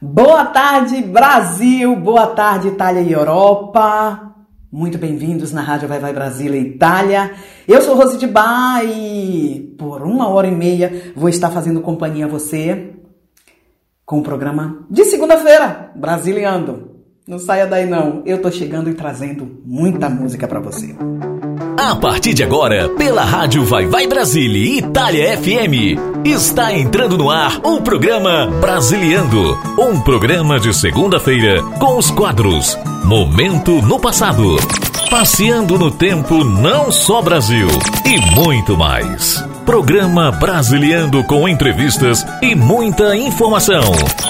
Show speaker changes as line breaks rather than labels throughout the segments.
Boa tarde, Brasil! Boa tarde, Itália e Europa! Muito bem-vindos na Rádio Vai Vai Brasil e Itália. Eu sou Rose de Bar e por uma hora e meia vou estar fazendo companhia a você com o programa de segunda-feira, Brasiliando. Não saia daí não, eu tô chegando e trazendo muita música para você.
A partir de agora, pela Rádio Vai Vai Brasília e Itália FM, está entrando no ar o programa Brasiliando. Um programa de segunda-feira com os quadros Momento no Passado, Passeando no Tempo Não Só Brasil e muito mais. Programa Brasiliando com entrevistas e muita informação.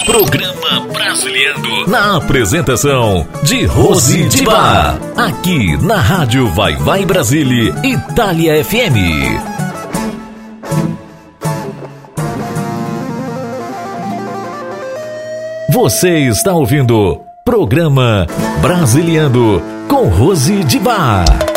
Programa Brasiliando na apresentação de Rose de Bar. Aqui na Rádio Vai Vai Brasília, Itália FM. Você está ouvindo Programa Brasiliando com Rose de Bar.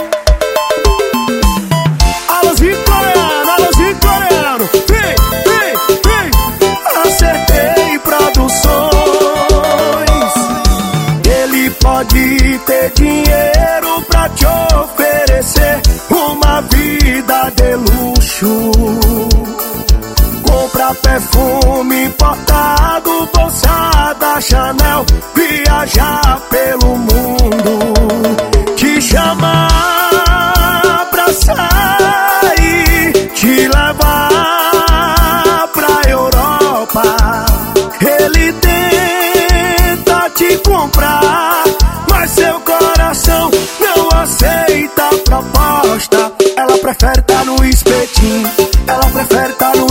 Ter dinheiro pra te oferecer uma vida de luxo. Compra perfume importado, bolsa da Chanel, viajar pelo mundo, te chamar aceita a proposta. Ela prefere tá no espetinho, ela prefere tá no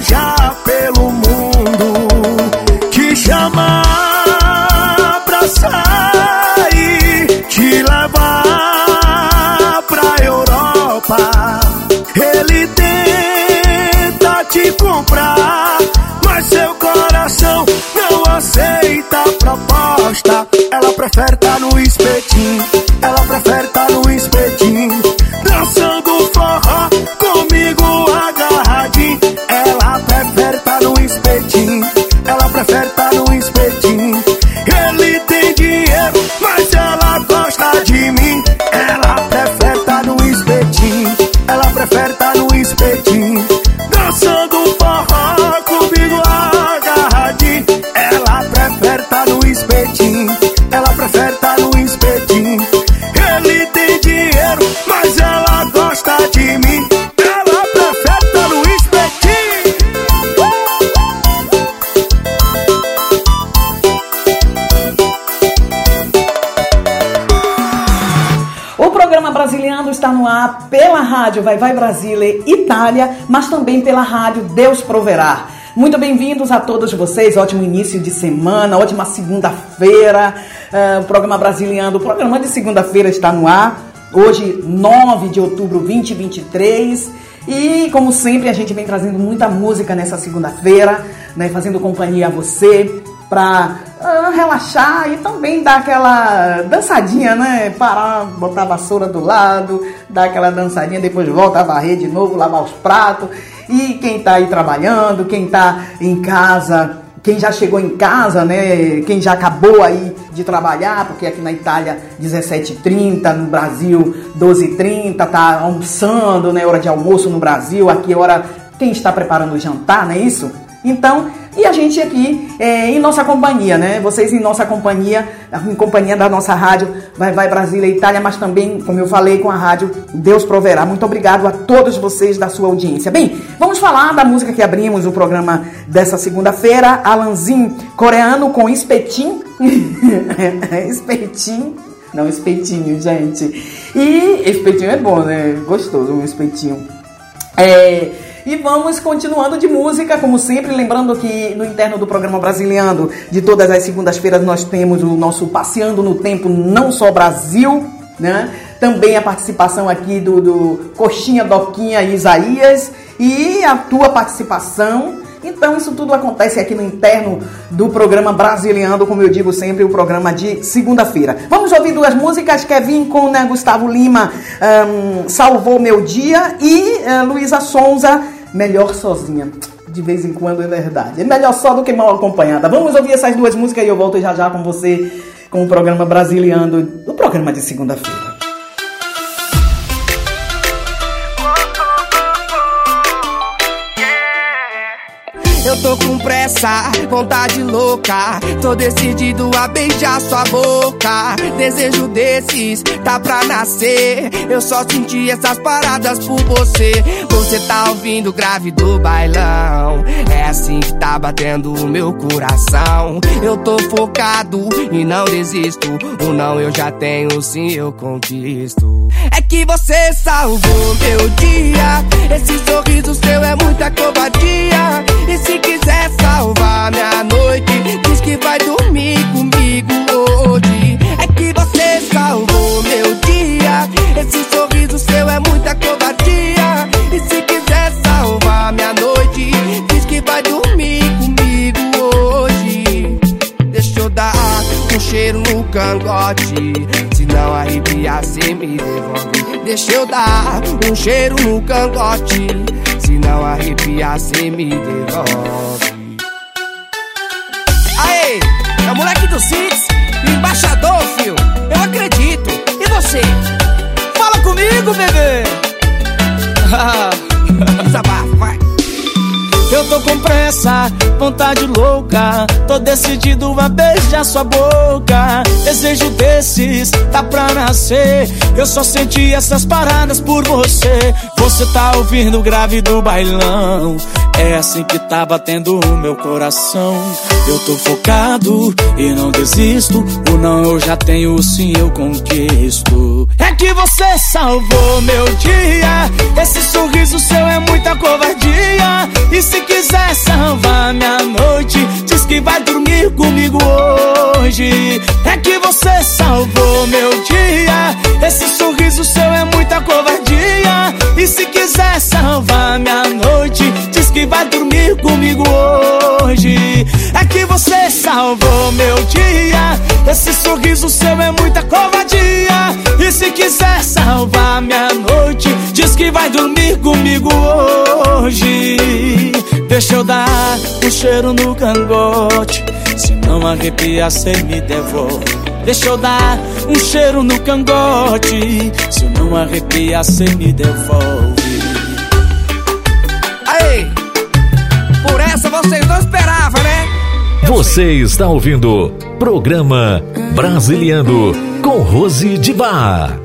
viajar
rádio Vai Vai Brasília Itália, mas também pela rádio Deus Proverá. Muito bem-vindos a todos vocês, ótimo início de semana, ótima segunda-feira. Ah, o programa Brasiliano, o programa de segunda-feira está no ar. Hoje, 9 de outubro de 2023. E, como sempre, a gente vem trazendo muita música nessa segunda-feira, né, fazendo companhia a você para relaxar e também dar aquela dançadinha, né? Parar, botar a vassoura do lado, dar aquela dançadinha, depois volta a varrer de novo, lavar os pratos. E quem tá aí trabalhando, quem tá em casa, quem já chegou em casa, né? Quem já acabou aí de trabalhar, porque aqui na Itália 17h30, no Brasil 12h30, tá almoçando, né? Hora de almoço no Brasil, aqui é hora quem está preparando o jantar, não é isso? Então, e a gente aqui é, em nossa companhia, né? Vocês em nossa companhia, em companhia da nossa rádio Vai Vai Brasília Itália, mas também, como eu falei, com a rádio Deus Proverá. Muito obrigado a todos vocês da sua audiência. Bem, vamos falar da música que abrimos o programa dessa segunda-feira, Alanzin, coreano com espetim. espetim. Não, espetinho, gente. E espetinho é bom, né? Gostoso um espetinho. É, e vamos continuando de música, como sempre, lembrando que no interno do programa Brasiliano, de todas as segundas-feiras, nós temos o nosso Passeando no Tempo Não Só Brasil, né? Também a participação aqui do, do Coxinha, Doquinha e Isaías e a tua participação. Então, isso tudo acontece aqui no interno do programa Brasiliano, como eu digo sempre, o programa de segunda-feira. Vamos ouvir duas músicas: Kevin com né, Gustavo Lima, um, Salvou Meu Dia, e uh, Luísa Sonza, melhor sozinha. De vez em quando é verdade. É melhor só do que mal acompanhada. Vamos ouvir essas duas músicas e eu volto já já com você com o programa Brasiliano, o programa de segunda-feira.
Eu tô com pressa, vontade louca. Tô decidido a beijar sua boca. Desejo desses, tá pra nascer. Eu só senti essas paradas por você. Você tá ouvindo grave do bailão. É assim que tá batendo o meu coração. Eu tô focado e não desisto. O não eu já tenho, sim eu conquisto. É que você salvou meu dia. Esse sorriso seu é muita covardia. E se quiser salvar minha noite, diz que vai dormir comigo hoje. É que você salvou meu dia. Esse sorriso seu é muita covardia. E se quiser salvar minha noite, diz que vai dormir comigo hoje. Deixa eu dar um cheiro no cangote. Se não arrepiar, cê me devolve. Deixa eu dar um cheiro no cangote. Se não arrepiar, cê me devolve. Moleque do Six, embaixador, fio. Eu acredito. E você? Fala comigo, bebê. Desabafa, vai.
Eu tô com pressa, vontade louca. Tô decidido a beijar sua boca. Desejo desses, tá pra nascer. Eu só senti essas paradas por você. Você tá ouvindo o grave do bailão. É assim que tá batendo o meu coração. Eu tô focado e não desisto. O não eu já tenho, o sim eu conquisto. É que você salvou meu dia. Esse sorriso seu é muita covardia. E se quiser salvar minha noite, diz que vai dormir comigo hoje. É que você salvou meu dia. Esse sorriso seu é muita covardia. E se quiser salvar minha noite, que vai dormir comigo hoje. É que você salvou meu dia. Esse sorriso seu é muita covardia. E se quiser salvar minha noite, diz que vai dormir comigo hoje. Deixa eu dar um cheiro no cangote. Se não arrepia, cê me devolve. Deixa eu dar um cheiro no cangote. Se não arrepia, cê me devolve.
Essa vocês não esperavam, né?
Você está ouvindo Programa Brasiliano com Rose de Bar.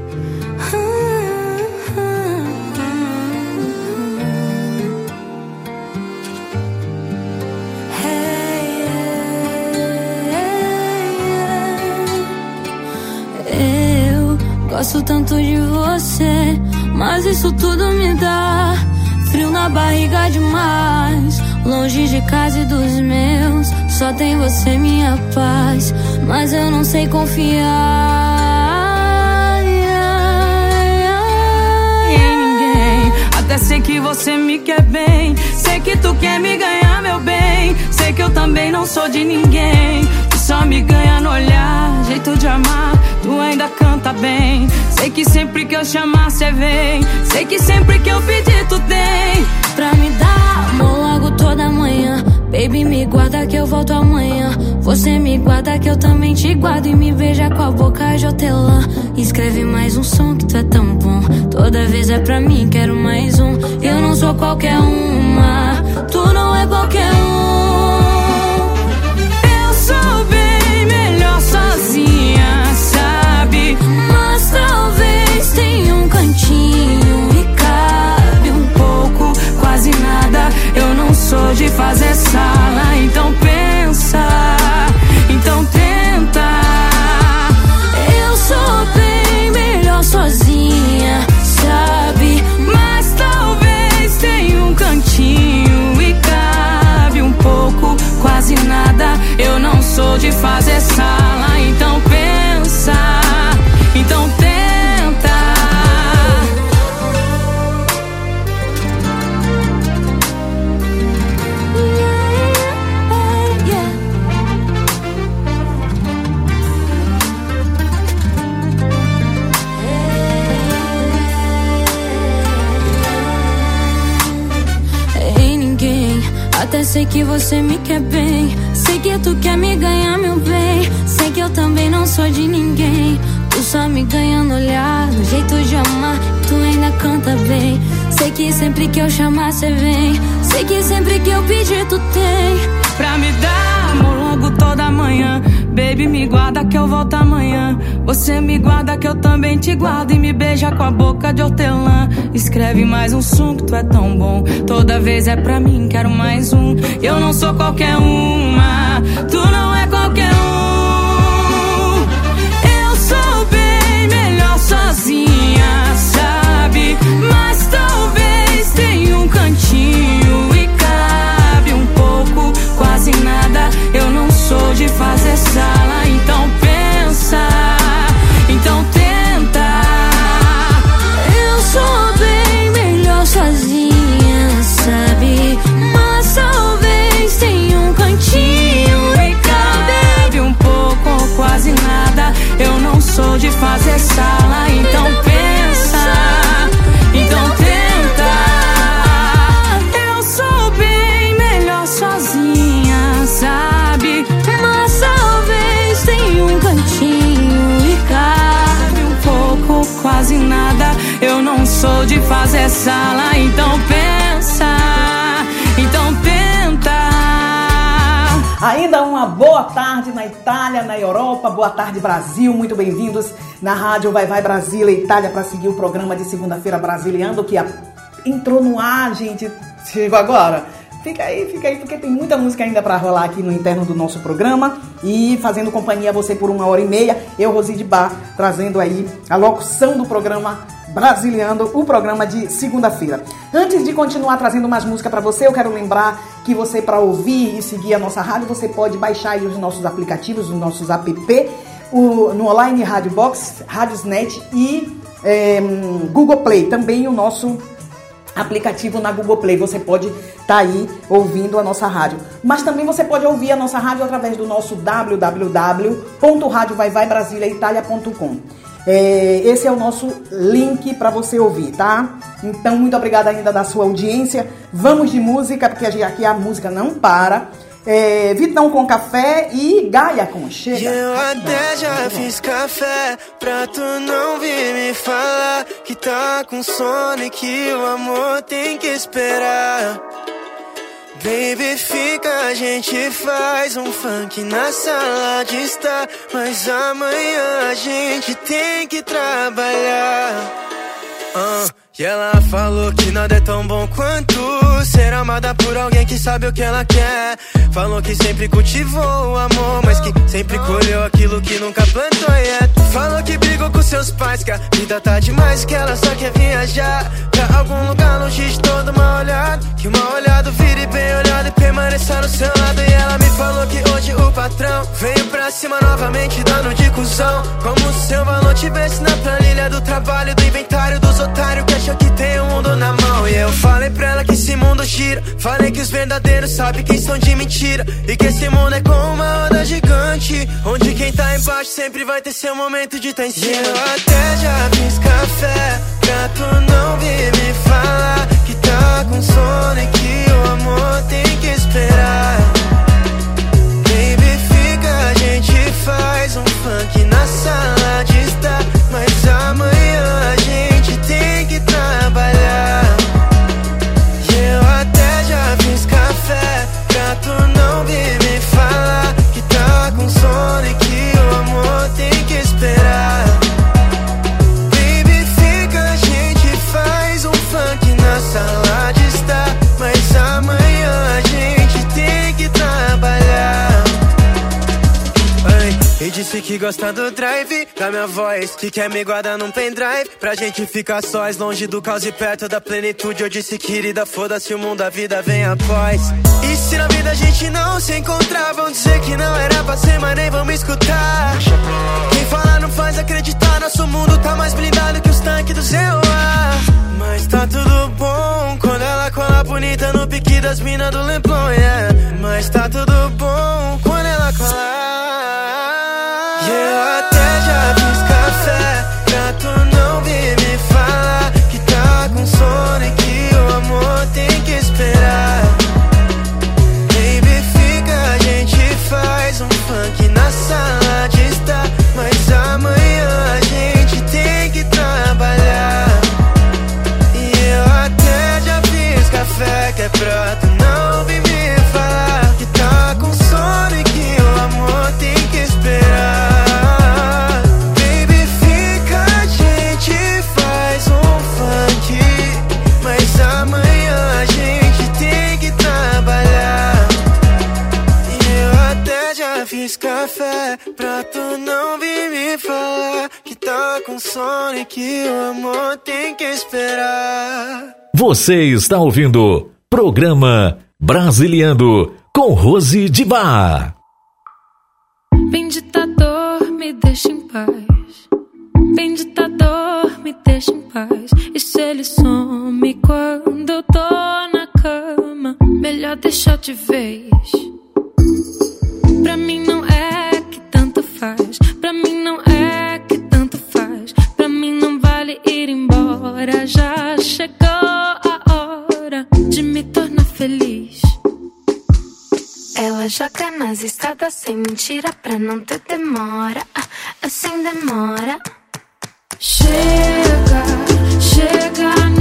Eu gosto tanto de você, mas isso tudo me dá frio na barriga demais. Longe de casa e dos meus, só tem você, minha paz. Mas eu não sei confiar em ninguém. Até sei que você me quer bem. Sei que tu quer me ganhar, meu bem. Sei que eu também não sou de ninguém. Tu só me ganha no olhar, jeito de amar. Tu ainda canta bem. Sei que sempre que eu chamar, cê vem. Sei que sempre que eu pedir, tu tem. Pra me dar amor jogo toda manhã. Baby, me guarda que eu volto amanhã. Você me guarda que eu também te guardo. E me veja com a boca de hortelã. Escreve mais um som que tu é tão bom. Toda vez é pra mim, quero mais um. Eu não sou qualquer uma. Tu não é qualquer um.
Eu sou bem melhor sozinha, sabe?
Mas talvez tem um cantinho. E cabe um
pouco, quase nada. Eu não cansou de fazer sala, então pensa, então tenta.
Eu sou bem melhor sozinha, sabe?
Mas talvez tenha um cantinho e cabe um pouco, quase nada. Eu não sou de fazer sala. Você me quer bem. Sei que tu quer me ganhar, meu bem. Sei que eu também não sou de ninguém. Tu só me ganha no olhar, no jeito de amar. Tu ainda canta bem. Sei que sempre que eu chamar, cê vem. Sei que sempre que eu pedir, tu tem. Pra me dar amor logo toda manhã. Baby, me guarda que eu volto amanhã. Você me guarda que eu também te guardo. E me beija com a boca de hortelã. Escreve mais um som que tu é tão bom. Toda vez é pra mim, quero mais um. Eu não sou qualquer uma. Tu
boa tarde Brasil, muito bem-vindos na rádio Vai Vai Brasília Itália para seguir o programa de segunda-feira brasiliano que entrou no ar, gente, chegou agora. Fica aí, fica aí, porque tem muita música ainda para rolar aqui no interno do nosso programa e fazendo companhia a você por uma hora e meia. Eu, Roside Bar, trazendo aí a locução do programa Brasiliando, o programa de segunda-feira. Antes de continuar trazendo mais música para você, eu quero lembrar que você, para ouvir e seguir a nossa rádio, você pode baixar os nossos aplicativos, os nossos app, o, no Online Rádio Box, Radiosnet e eh, Google Play. Também o nosso aplicativo na Google Play. Você pode estar aí ouvindo a nossa rádio. Mas também você pode ouvir a nossa rádio através do nosso www.radiovaivaibrasiliaitalia.com. É, esse é o nosso link para você ouvir, tá? Então, muito obrigada ainda da sua audiência. Vamos de música, porque aqui a música não para. É, Vitão com café e Gaia com chega.
Eu até já fiz café pra tu não vir me falar que tá com sono e que o amor tem que esperar. Baby, fica, a gente faz um funk na sala de estar. Mas amanhã a gente tem que trabalhar. Ah, e ela falou que nada é tão bom quanto ser amada por alguém que sabe o que ela quer. Falou que sempre cultivou o amor, mas que sempre colheu aquilo que nunca plantou. Yeah. Falou que brigou com seus pais, que a vida tá demais, que ela só quer viajar pra algum lugar longe de todo mal olhado. Que o mal olhado vire bem olhado e permaneça no seu lado. E ela me falou que hoje o patrão veio pra cima novamente, dando de cuzão. Como se seu valor tivesse na planilha do trabalho, do inventário dos otários que acham que tem o mundo na mão. E eu falei pra ela que esse mundo gira. Falei que os verdadeiros sabem quem são de mentira. E que esse mundo é como uma onda gigante. Onde quem tá embaixo sempre vai ter seu momento de tá em cima. E eu até já fiz café pra tu não vir disse que gosta do drive da minha voz. Que quer me guardar num pendrive pra gente ficar sós, longe do caos e perto da plenitude. Eu disse, querida, foda-se o mundo, a vida vem após. E se na vida a gente não se encontrar, vão dizer que não era pra ser, mas nem vão me escutar. Quem fala não faz acreditar, nosso mundo tá mais blindado que os tanques do ZOA. Mas tá tudo bom quando ela cola bonita no pique das minas do Leblon, yeah. Mas tá tudo bom quando ela cola. Fiz e que o amor tem que esperar.
Você está ouvindo Programa Brasiliando com Rose de Bar.
Bendita dor, me deixa em paz. Bendita dor, me deixa em paz. E se ele some quando eu tô na cama, melhor deixar de vez. Pra mim não é que tanto faz. Pra mim não é vale ir embora. Já chegou a hora de me tornar feliz.
Ela joga nas estradas sem mentira pra não ter demora. Sem demora.
Chega, chega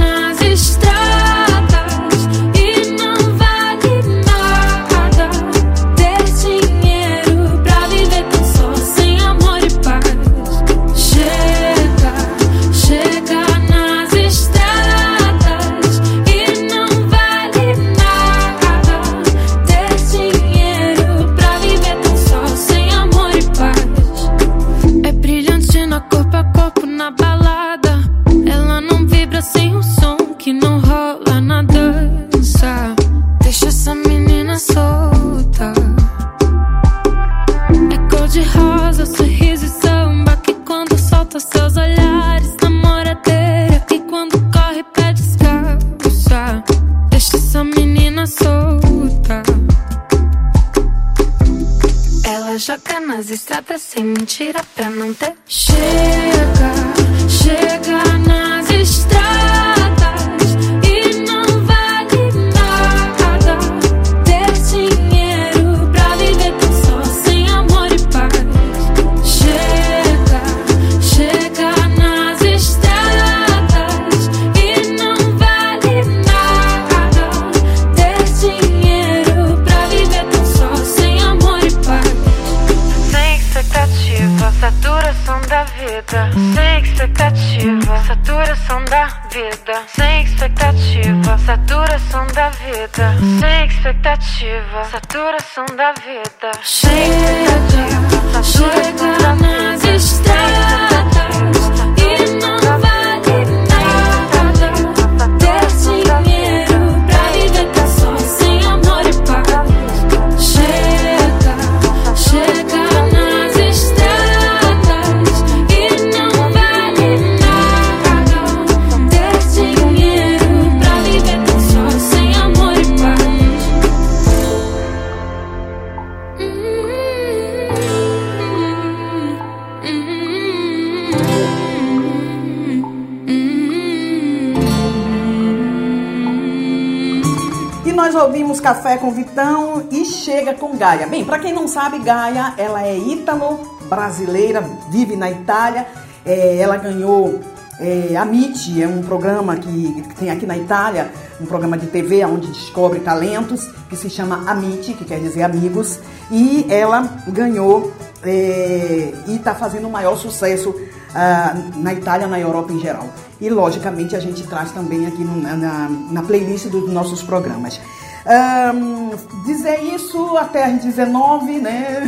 Gaia. Bem, para quem não sabe, Gaia, ela é ítalo-brasileira, vive na Itália. É, ela ganhou é, a MIT, é um programa que, tem aqui na Itália, um programa de TV onde descobre talentos, que se chama Amite, que quer dizer amigos. E ela ganhou é, e está fazendo o maior sucesso ah, na Itália, na Europa em geral. E logicamente a gente traz também aqui no- na, na playlist dos nossos programas. Ahn, dizer isso até às 19, né?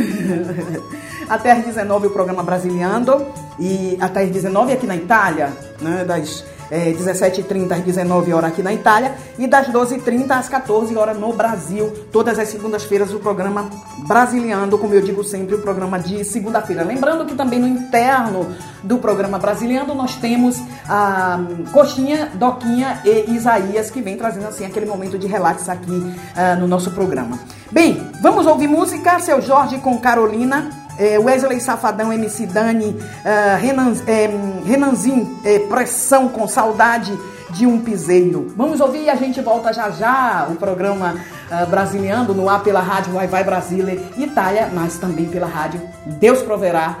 até às 19 o programa Brasiliando e até às 19 aqui na Itália, né? Das é, 17h30 às 19 horas aqui na Itália e das 12h30 às 14 horas no Brasil. Todas as segundas-feiras o programa Brasiliando, como eu digo sempre, o programa de segunda-feira. Lembrando que também no interno do programa Brasiliando nós temos a Coxinha, Doquinha e Isaías que vem trazendo assim aquele momento de relax aqui ah, no nosso programa. Bem, vamos ouvir música, seu Jorge com Carolina. É, Wesley Safadão, MC Dani, ah, Renan, é, Renanzinho, é, Pressão com Saudade de um Piseiro. Vamos ouvir e a gente volta já já o programa ah, Brasiliando no ar pela rádio Vai Vai Brasília Itália, mas também pela rádio Deus Proverá.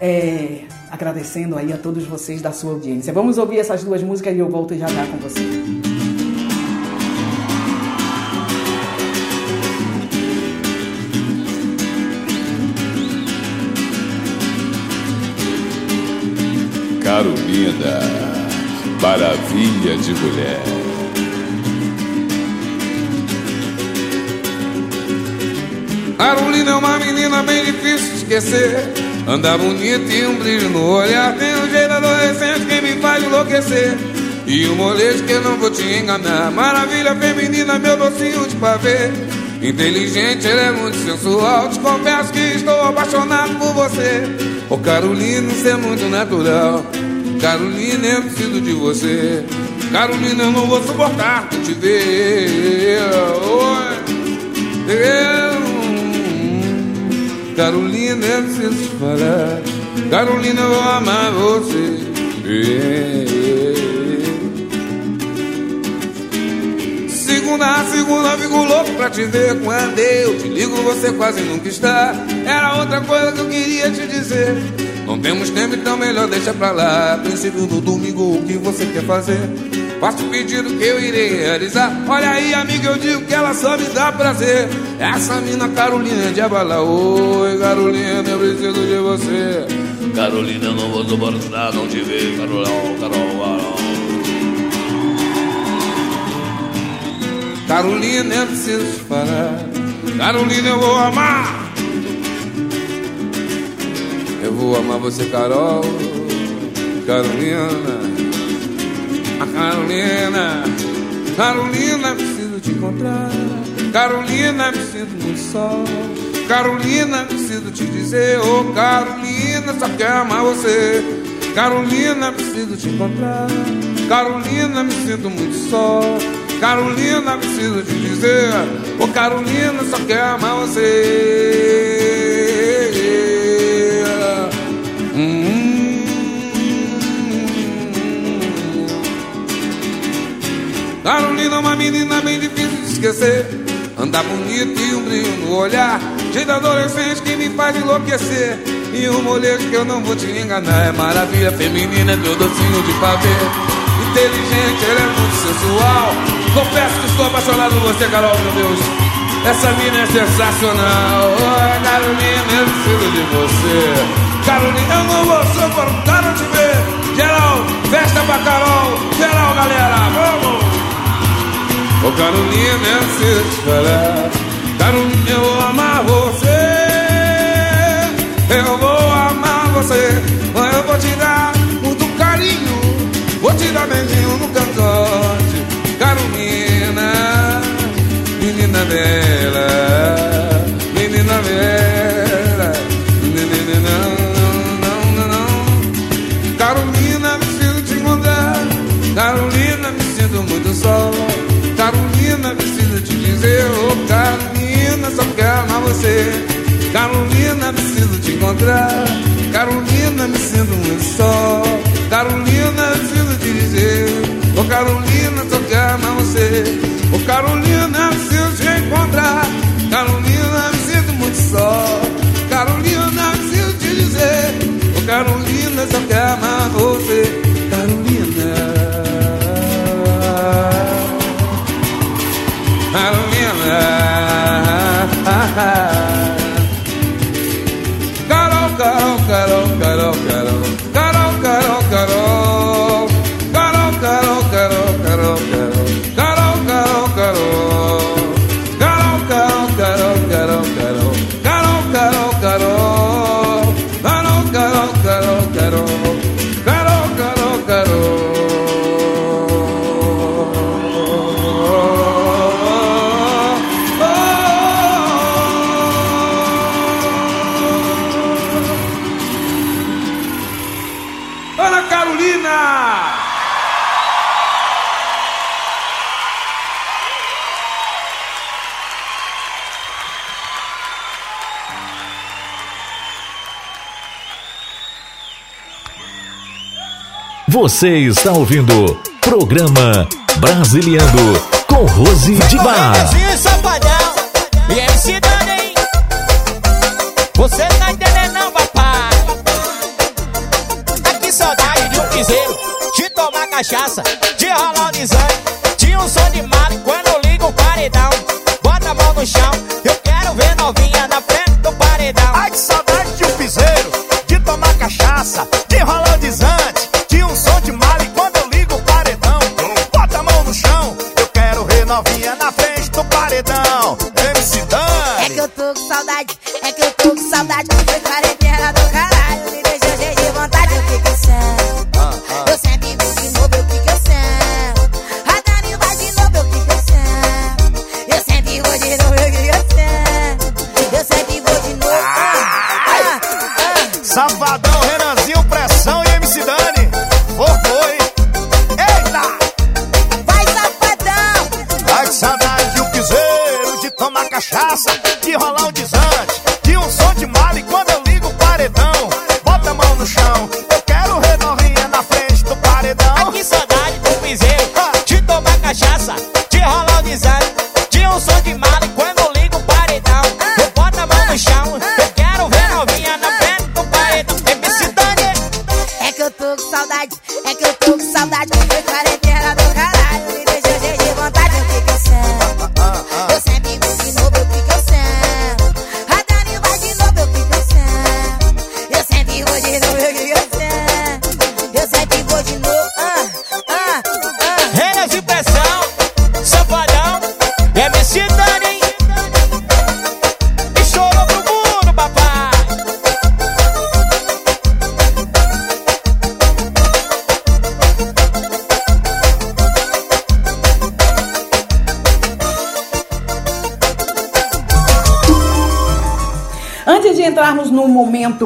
É, agradecendo aí a todos vocês da sua audiência. Vamos ouvir essas duas músicas e eu volto já já com você.
Carolina, maravilha de mulher.
Carolina é uma menina bem difícil de esquecer. Anda bonito e um brilho no olhar. Tem um jeito adolescente que me faz enlouquecer. E um molejo que eu não vou te enganar. Maravilha feminina, meu docinho de pavê. Inteligente, ele é muito sensual. Te confesso que estou apaixonado por você. Ô oh, Carolina, isso é muito natural Carolina, eu preciso de você Carolina, eu não vou suportar te ver Oi, eu Carolina, eu preciso falar. Carolina, eu vou amar você. Segunda a segunda, fico louco pra te ver. Quando eu te ligo, você quase nunca está. Era outra coisa que eu queria te dizer. Não temos tempo, então melhor deixa pra lá. Princípio do domingo, o que você quer fazer? Faço o pedido que eu irei realizar. Olha aí, amigo, eu digo que ela só me dá prazer. Essa mina Carolina de abala. Oi, Carolina, eu preciso de você.
Carolina, eu não vou suportar não te ver. Carol, Carol, Carol.
Carolina, eu preciso te falar. Carolina, eu vou amar. Eu vou amar você, Carol. Carolina. Carolina, Carolina, preciso te encontrar. Carolina, preciso do sol. Carolina, preciso te dizer, oh Carolina, só quero amar você. Carolina, preciso te encontrar. Carolina, me sinto muito só. Carolina, preciso te dizer, oh Carolina, só quero amar você. Carolina é uma menina bem difícil de esquecer. Anda bonita e um brilho no olhar. Jeito adolescente que me faz enlouquecer. E um molejo que eu não vou te enganar. É maravilha feminina, meu docinho de pavê Inteligente, ela é muito sensual. Confesso que estou apaixonado por você, Carol, meu Deus. Essa mina é sensacional. Oh, Carolina, eu preciso de você. Carolina, eu não vou suportar não te ver. Geral, festa pra Carol. Geral, galera, vamos! Ô oh, Carolina, eu preciso te falar. Carolina, eu vou amar você. Eu vou amar você. Eu vou te dar Dar beijinho no cangote Carolina, menina bela Menina bela Menina, não, não, não, não Carolina, preciso te encontrar Carolina, me sinto muito só Carolina, preciso te dizer, oh Carolina, só quero amar você. Carolina, preciso te encontrar. Carolina, me sinto muito só. Carolina, preciso te dizer, oh Carolina, só quero amar você. Oh Carolina, preciso te encontrar. Carolina, me sinto muito só. Carolina, preciso te dizer, oh Carolina, só quero amar você. Carolina. Carol,
Você está ouvindo programa Brasiliano com Rose de Bar.
E MC Dani, Você tá entendendo papai? Aqui saudade de um piseiro, de tomar cachaça,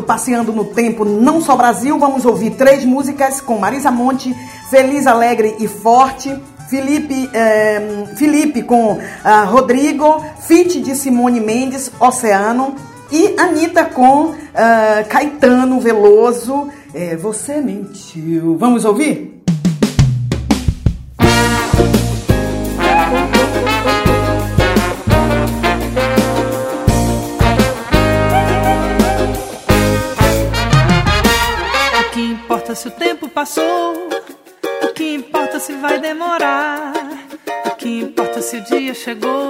Passeando no Tempo Não Só Brasil, vamos ouvir três músicas com Marisa Monte, Feliz, Alegre e Forte, Felipe, eh, Felipe com ah, Rodrigo, Fit de Simone Mendes, Oceano e Anitta com ah, Caetano Veloso. Eh, você mentiu. Vamos ouvir?
chegou.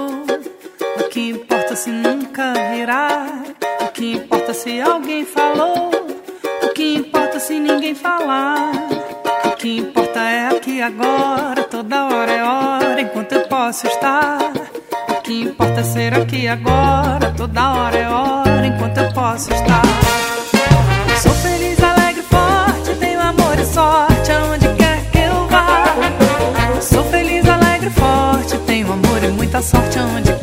muita sorte onde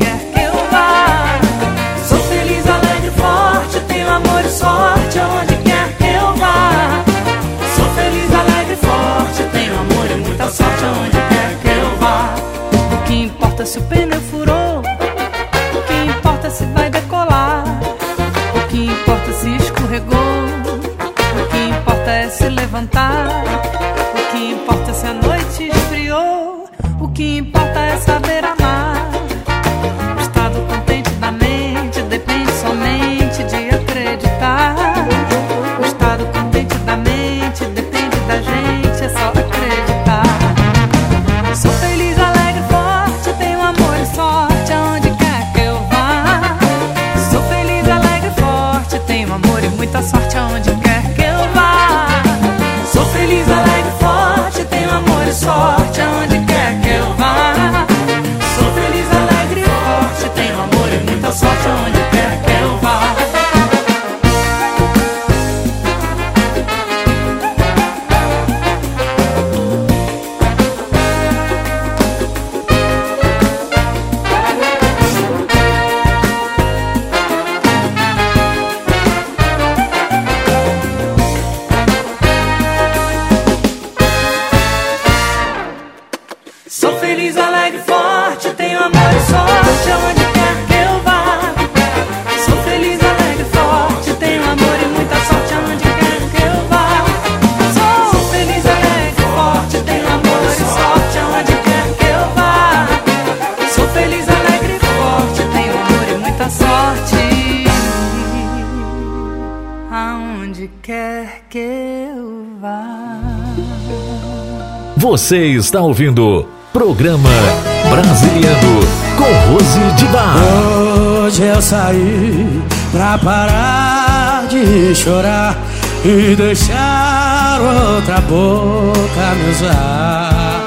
Você está ouvindo Programa Brasiliano com Rose de Bar.
Hoje eu saí pra parar de chorar e deixar outra boca me usar.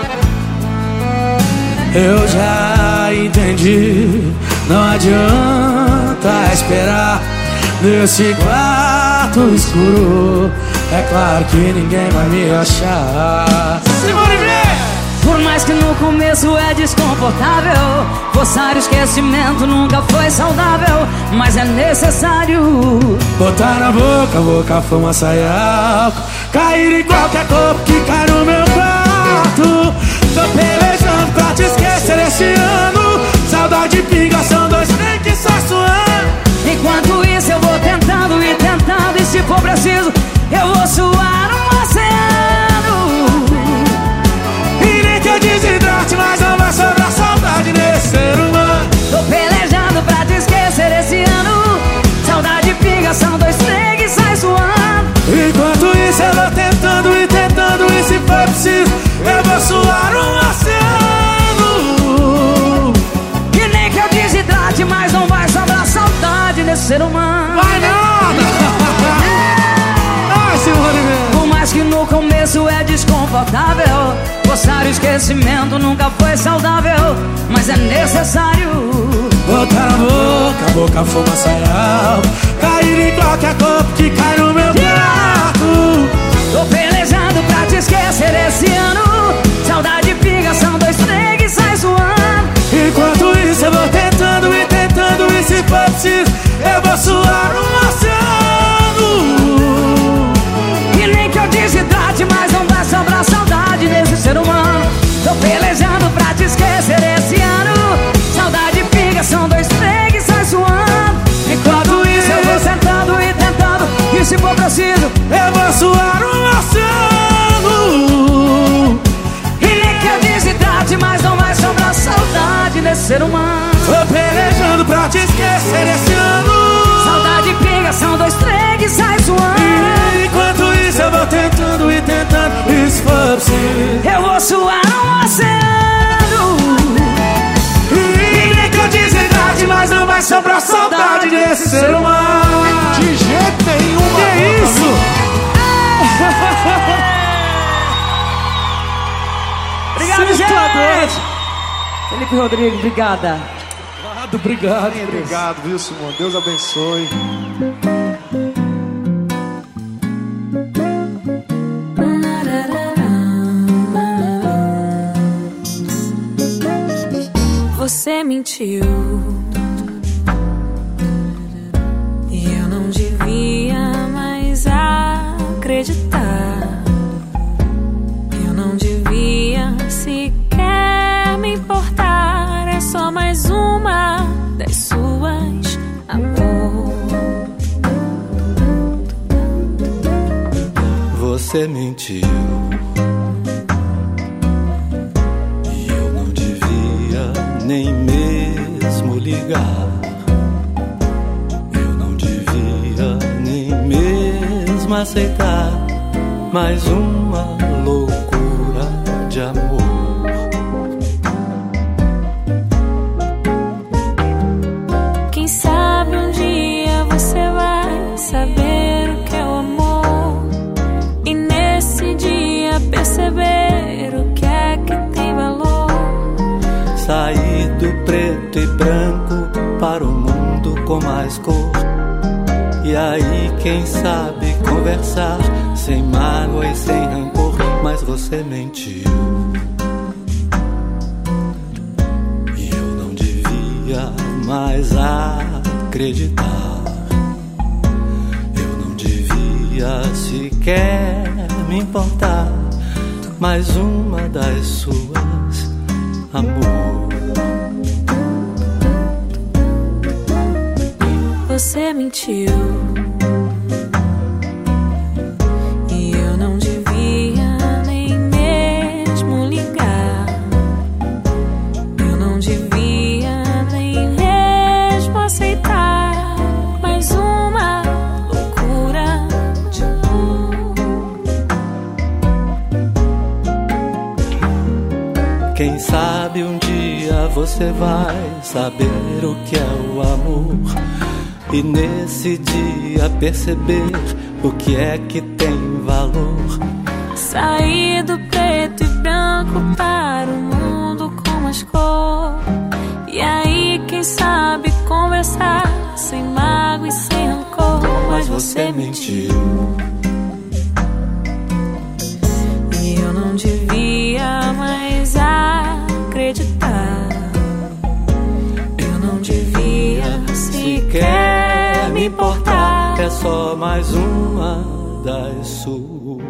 Eu já entendi, não adianta esperar nesse quarto escuro. É claro que ninguém vai me achar
começo é desconfortável. Forçar o esquecimento nunca foi saudável, mas é necessário.
Botar na boca, boca, fumaça e álcool Cair em qualquer corpo que cai no meu quarto Tô pelejando pra te esquecer esse ano Saudade pinga, são dois trem que só suando
Enquanto
ser humano.
Vai
nada! Ai, Simone Mendes
Por mais que no começo é desconfortável Forçar o esquecimento nunca foi saudável Mas é necessário.
Botar na boca, boca, fumaça e álcool Cair em qualquer corpo que cai no meu quarto
Tô pelejando pra te esquecer esse ano. Saudade pinga, são dois que sai suando.
Enquanto isso eu vou tentando e tentando E se for preciso vou suar um oceano.
E nem que eu desidrate, mas não vai sobrar saudade nesse ser humano. Tô pelejando pra te esquecer esse ano. Saudade pinga, são dois sai suando.
Enquanto isso
eu vou sentando e tentando. E se for preciso
eu vou suar um oceano.
E nem que eu desidrate, mas não vai sobrar saudade nesse ser humano.
Tô pelejando pra te esquecer esse ano
São dois que sai suando
E enquanto isso eu vou tentando e tentando E preciso
Eu vou suar um oceano
E nem que eu desidrate, mas não vai sobrar saudade desse ser humano
De jeito nenhum,
Que isso?
Obrigado, gente! Felipe Rodrigues, obrigada.
Obrigado, obrigado
Obrigado, viu, Simone? Deus abençoe.
Mais
cor. E aí, quem sabe conversar sem mágoa e sem rancor. Mas você mentiu. E eu não devia mais acreditar. Eu não devia sequer me importar. Mais uma das suas, amor.
Você mentiu. E eu não devia nem mesmo ligar. Eu não devia nem mesmo aceitar mais uma loucura de amor.
Quem sabe um dia você vai saber o que é o amor. E nesse dia perceber o que é que tem valor.
Sair do preto e branco para
só mais uma das suas.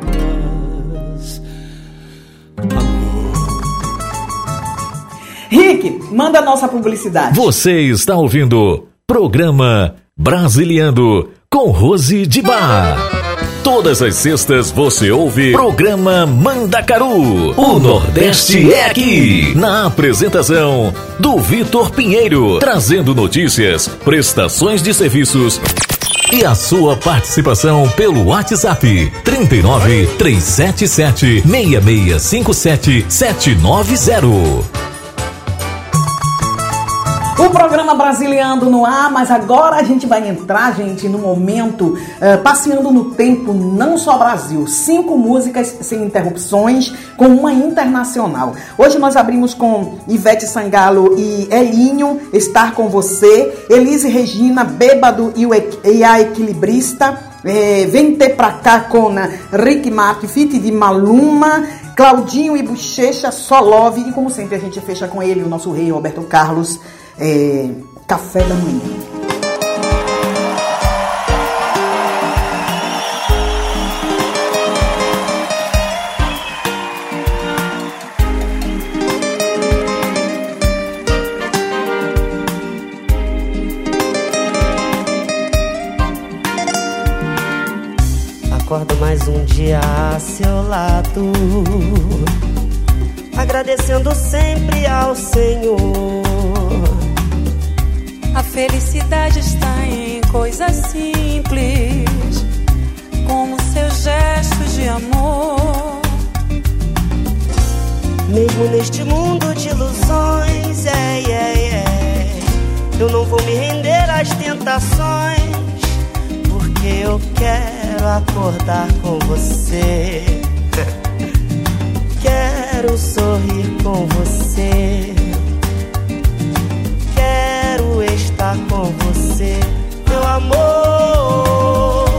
Rick, manda a nossa publicidade.
Você está ouvindo programa Brasiliando com Rose de Bar. Todas as sextas você ouve programa Mandacaru. O Nordeste é aqui. Na apresentação do Vitor Pinheiro, trazendo notícias, prestações de serviços e a sua participação pelo WhatsApp 39 377 6657 790.
O programa Brasiliando no ar, mas agora a gente vai entrar, gente, no momento uh, passeando no tempo, não só Brasil. Cinco músicas sem interrupções, com uma internacional. Hoje nós abrimos com Ivete Sangalo e Elinho, Estar com Você, Elise Regina, Bêbado e, e a Equilibrista. É, Vem ter pra cá com Rick Martin, Fit de Maluma, Claudinho e Bochecha, Solove. E como sempre a gente fecha com ele, o nosso rei Roberto Carlos é, café da manhã.
Acordo mais um dia a seu lado, agradecendo sempre ao Senhor
felicidade está em coisas simples, como seus gestos de amor.
Mesmo neste mundo de ilusões, é, é, é, eu não vou me render às tentações, porque eu quero acordar com você. Quero sorrir com você você, meu amor.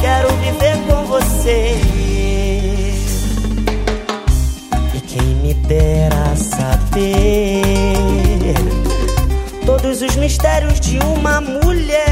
Quero viver com você. E quem me dera saber todos os mistérios de uma mulher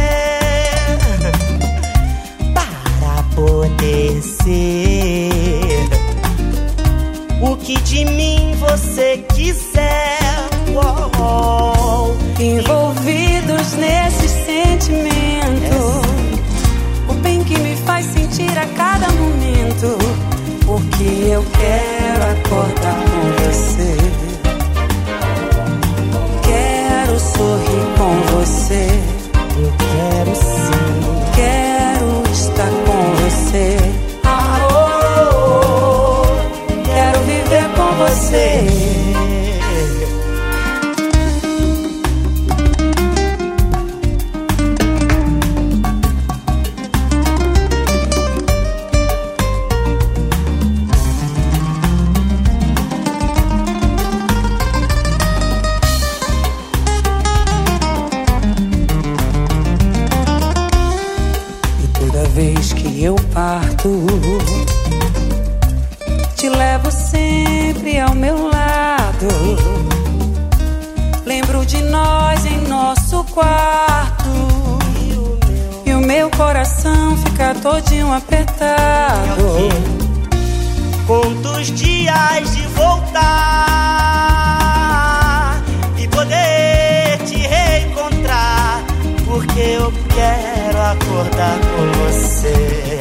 você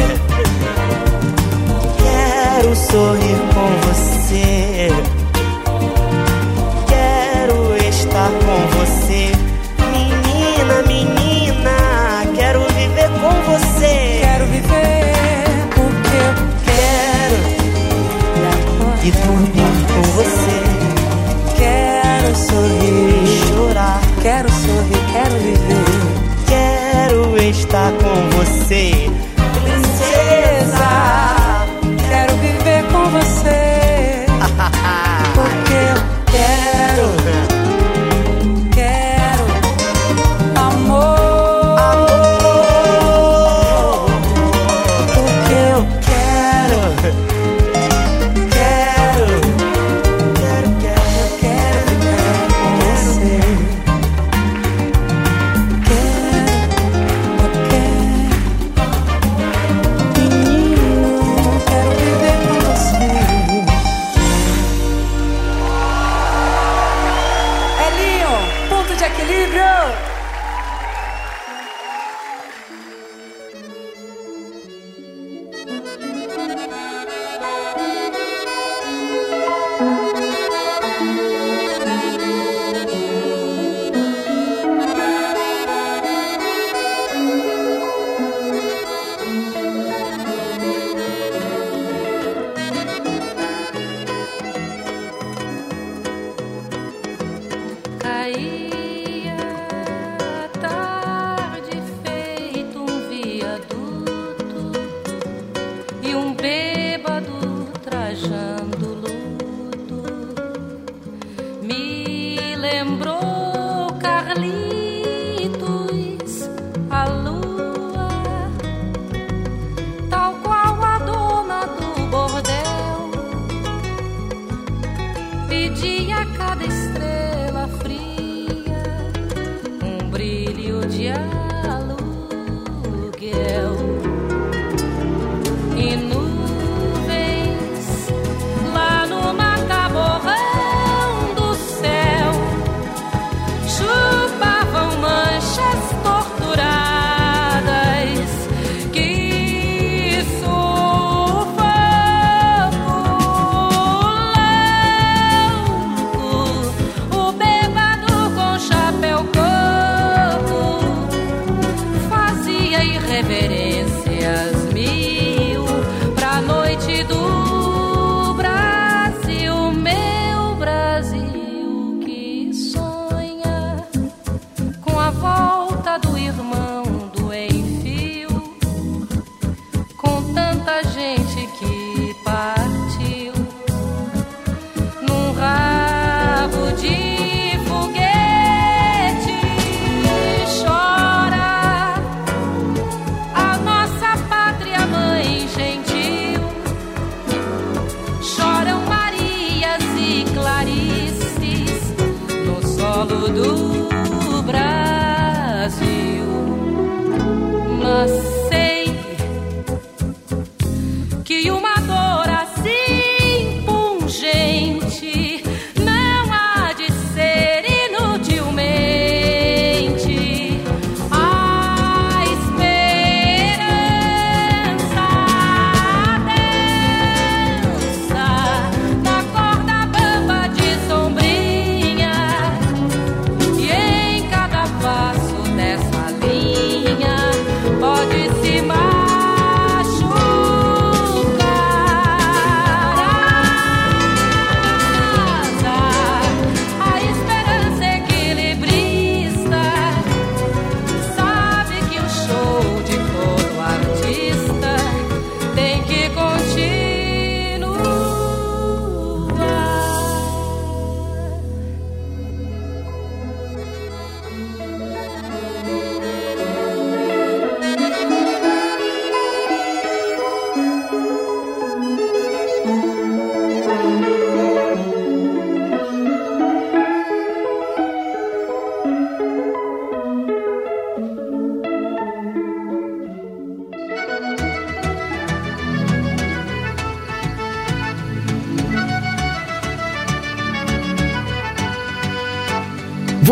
quero sorrir com você.
Quero
estar com você.
Menina, menina, quero viver com você.
Quero viver porque eu
quero. E dormir com você.
Quero sorrir
e chorar.
Quero sorrir, quero viver.
Quero estar com você.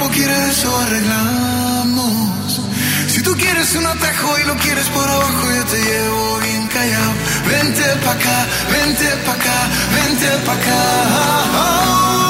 tiempo quieres eso arreglamos. Si tú quieres un atajo y lo quieres por abajo, yo te llevo bien callado. Vente pa' acá, vente pa' acá, vente pa' acá.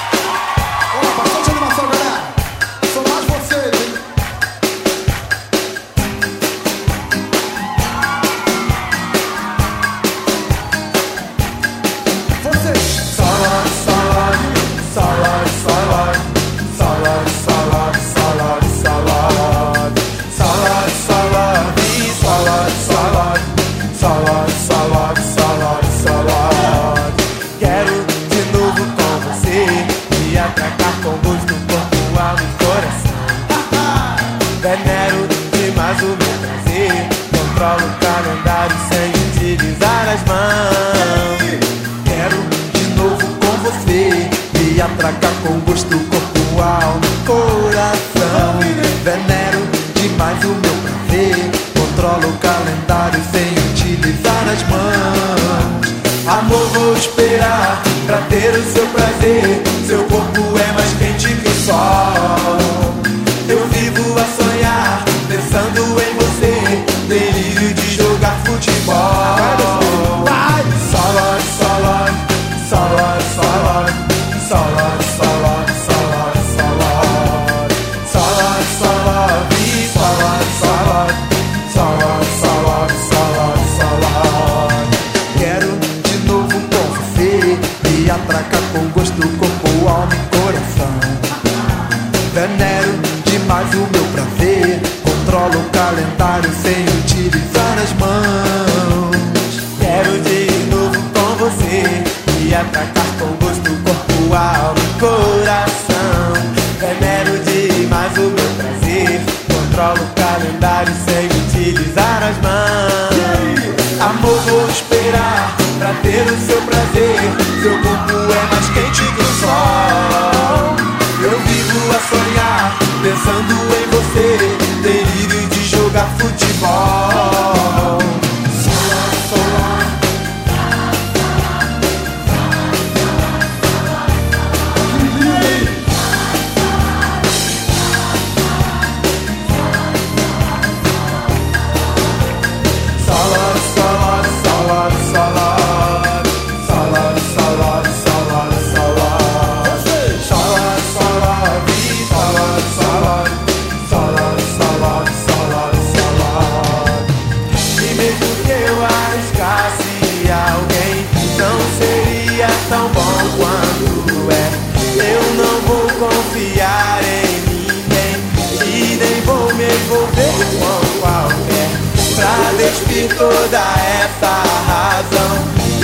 Despir toda essa razão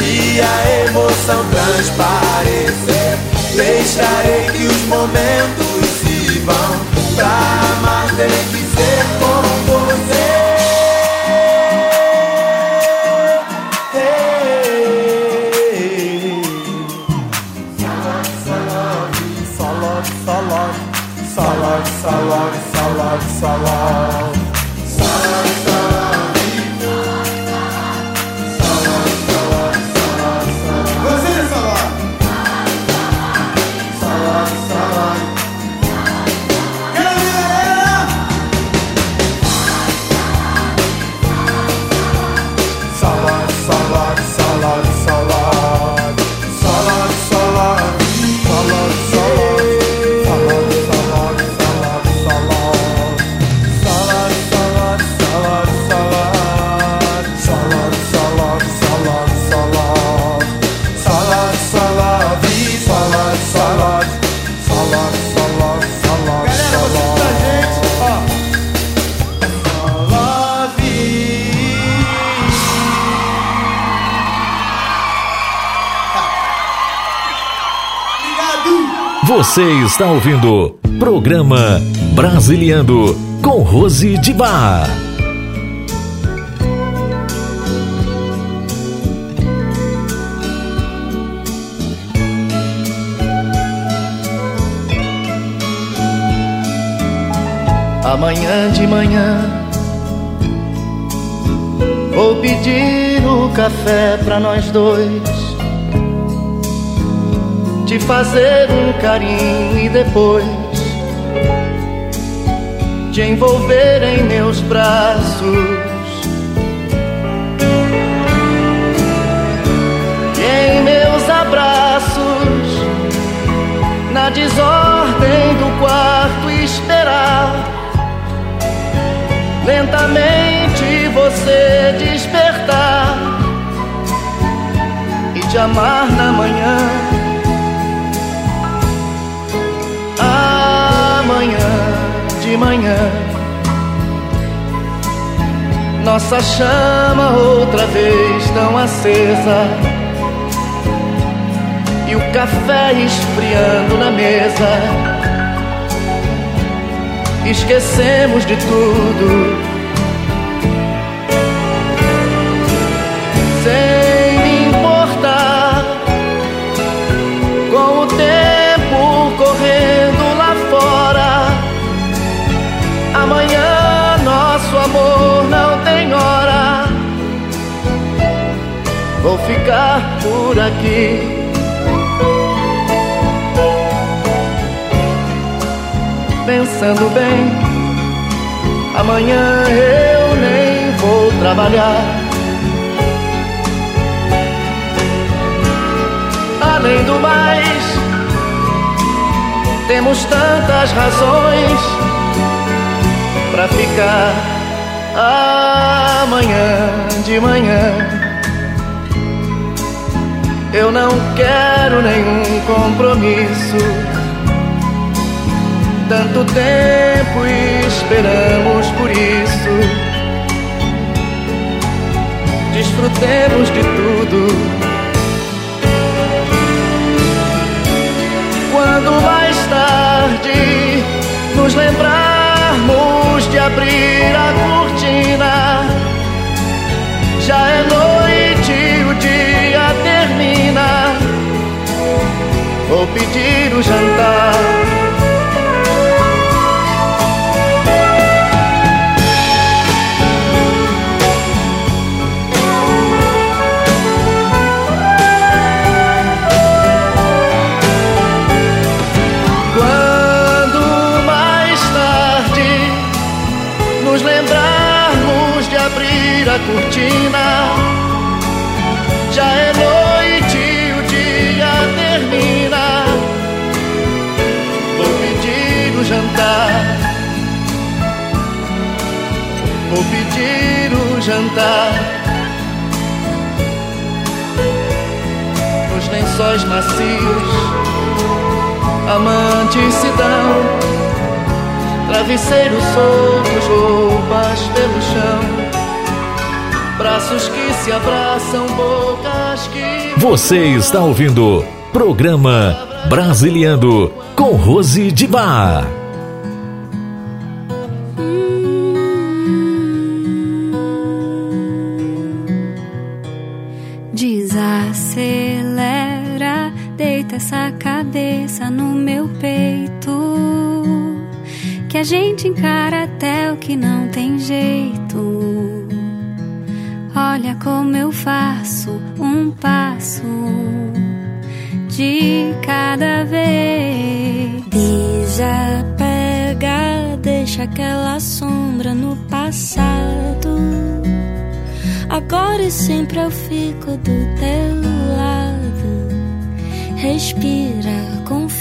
e a emoção transparecer.
Deixarei que os momentos se vão Pra amar terei que ser com você. Salad, salad, salad, salad, salad, salad, Você
está ouvindo Programa Brasiliando com Rose de Bar.
Amanhã de manhã vou pedir o café pra nós dois. Te fazer um carinho e depois te envolver em meus braços. E em meus abraços, na desordem do quarto esperar lentamente você despertar e te amar na manhã. Manhã, nossa chama outra vez tão acesa. E o café esfriando na mesa esquecemos de tudo. Ficar por aqui. pensando bem. Amanhã eu nem vou trabalhar. Além do mais, temos tantas razões pra ficar amanhã de manhã. Eu não quero nenhum compromisso tanto tempo esperamos por isso. Desfrutemos de tudo. Quando mais tarde nos lembrarmos de abrir a cortina, já é noite Vou pedir o jantar. Quando mais tarde nos lembrarmos de abrir a cortina, Vou pedir o jantar. Nos lençóis macios amantes se dão, travesseiros soltos, roupas pelo chão, braços que se abraçam, bocas que.
Você está ouvindo Programa Brasiliando com Rose de Bar.
De cada vez. Desapega, deixa aquela sombra no passado. Agora e sempre eu fico do teu lado. Respira, confia,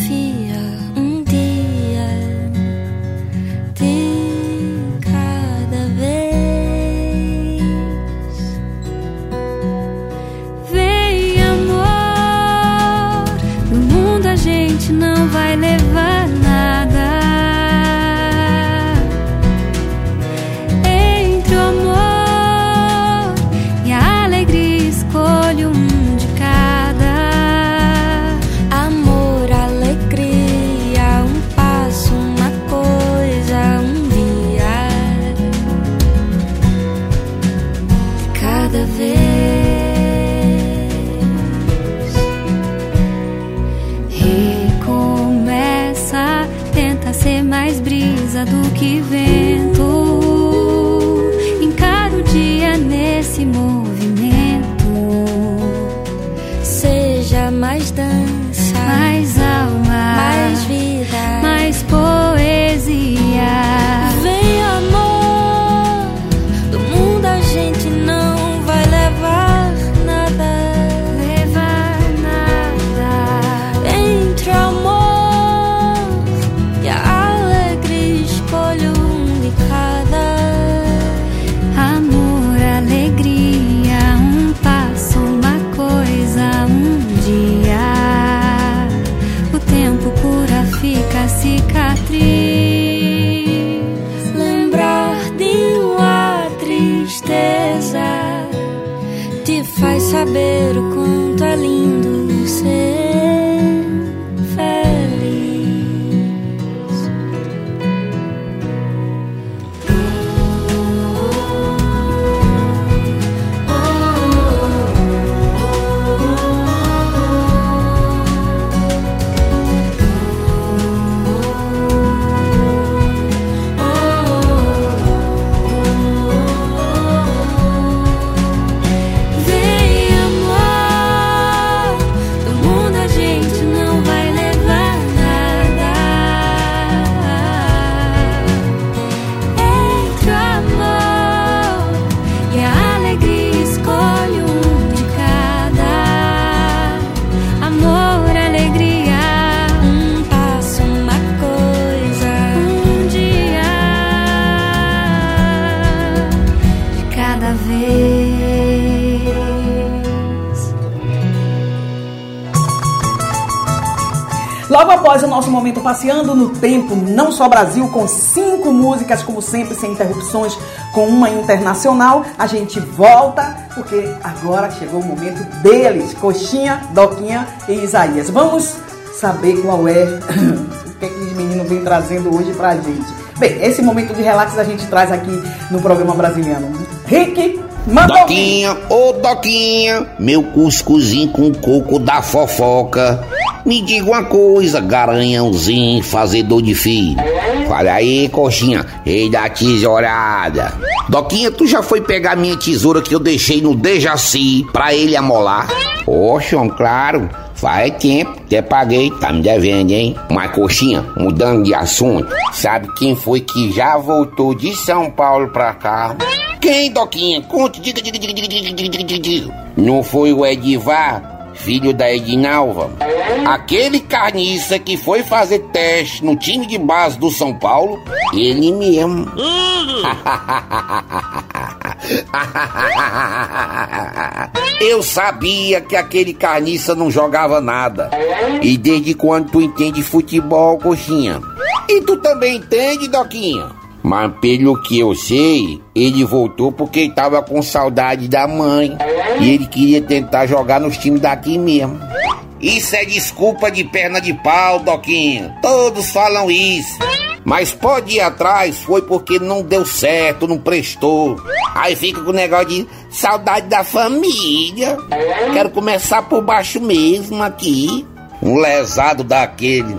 vez.
Logo após o nosso momento passeando no tempo, não só Brasil, com cinco músicas, como sempre, sem interrupções, com uma internacional, a gente volta, porque agora chegou o momento deles, Coxinha, Doquinha e Isaías. Vamos saber qual é o que, é que os meninos vêm trazendo hoje pra gente. Bem, esse momento de relax a gente traz aqui no programa brasileiro. Rick, manda ouvir.
Doquinha, ô Doquinha, meu cuscuzinho com coco da fofoca. Me diga uma coisa, garanhãozinho, fazedor de filho. Fala aí, coxinha, rei da tesourada. Doquinha, tu já foi pegar minha tesoura que eu deixei no Dejaci pra ele amolar? Oxe, claro. Faz tempo, até paguei, tá me devendo, hein? Mas, coxinha, mudando de assunto, sabe quem foi que já voltou de São Paulo pra cá? Quem, Doquinha? Conte, diga, diga, diga, diga, diga, diga, diga. Não foi o Edivar? Filho da Edinalva, aquele carniça que foi fazer teste no time de base do São Paulo, ele mesmo. Eu sabia que aquele carniça não jogava nada. E desde quando tu entende futebol, coxinha? E tu também entende, Doquinha? Mas pelo que eu sei, ele voltou porque ele tava com saudade da mãe. E ele queria tentar jogar nos times daqui mesmo. Isso é desculpa de perna de pau, Doquinha. Todos falam isso. Mas pode ir atrás, foi porque não deu certo, não prestou. Aí fica com o negócio de saudade da família. Quero começar por baixo mesmo aqui. Um lesado daquele.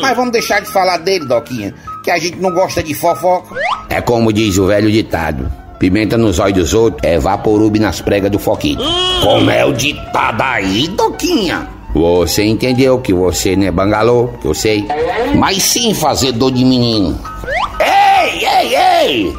Mas vamos deixar de falar dele, Doquinha, que a gente não gosta de fofoca. É como diz o velho ditado. Pimenta nos olhos dos outros é vaporube nas pregas do foquinho. Como é o ditado aí, Doquinha? Você entendeu que você não é bangalô, que eu sei. Mas sim fazedor de menino. Ei, ei, ei!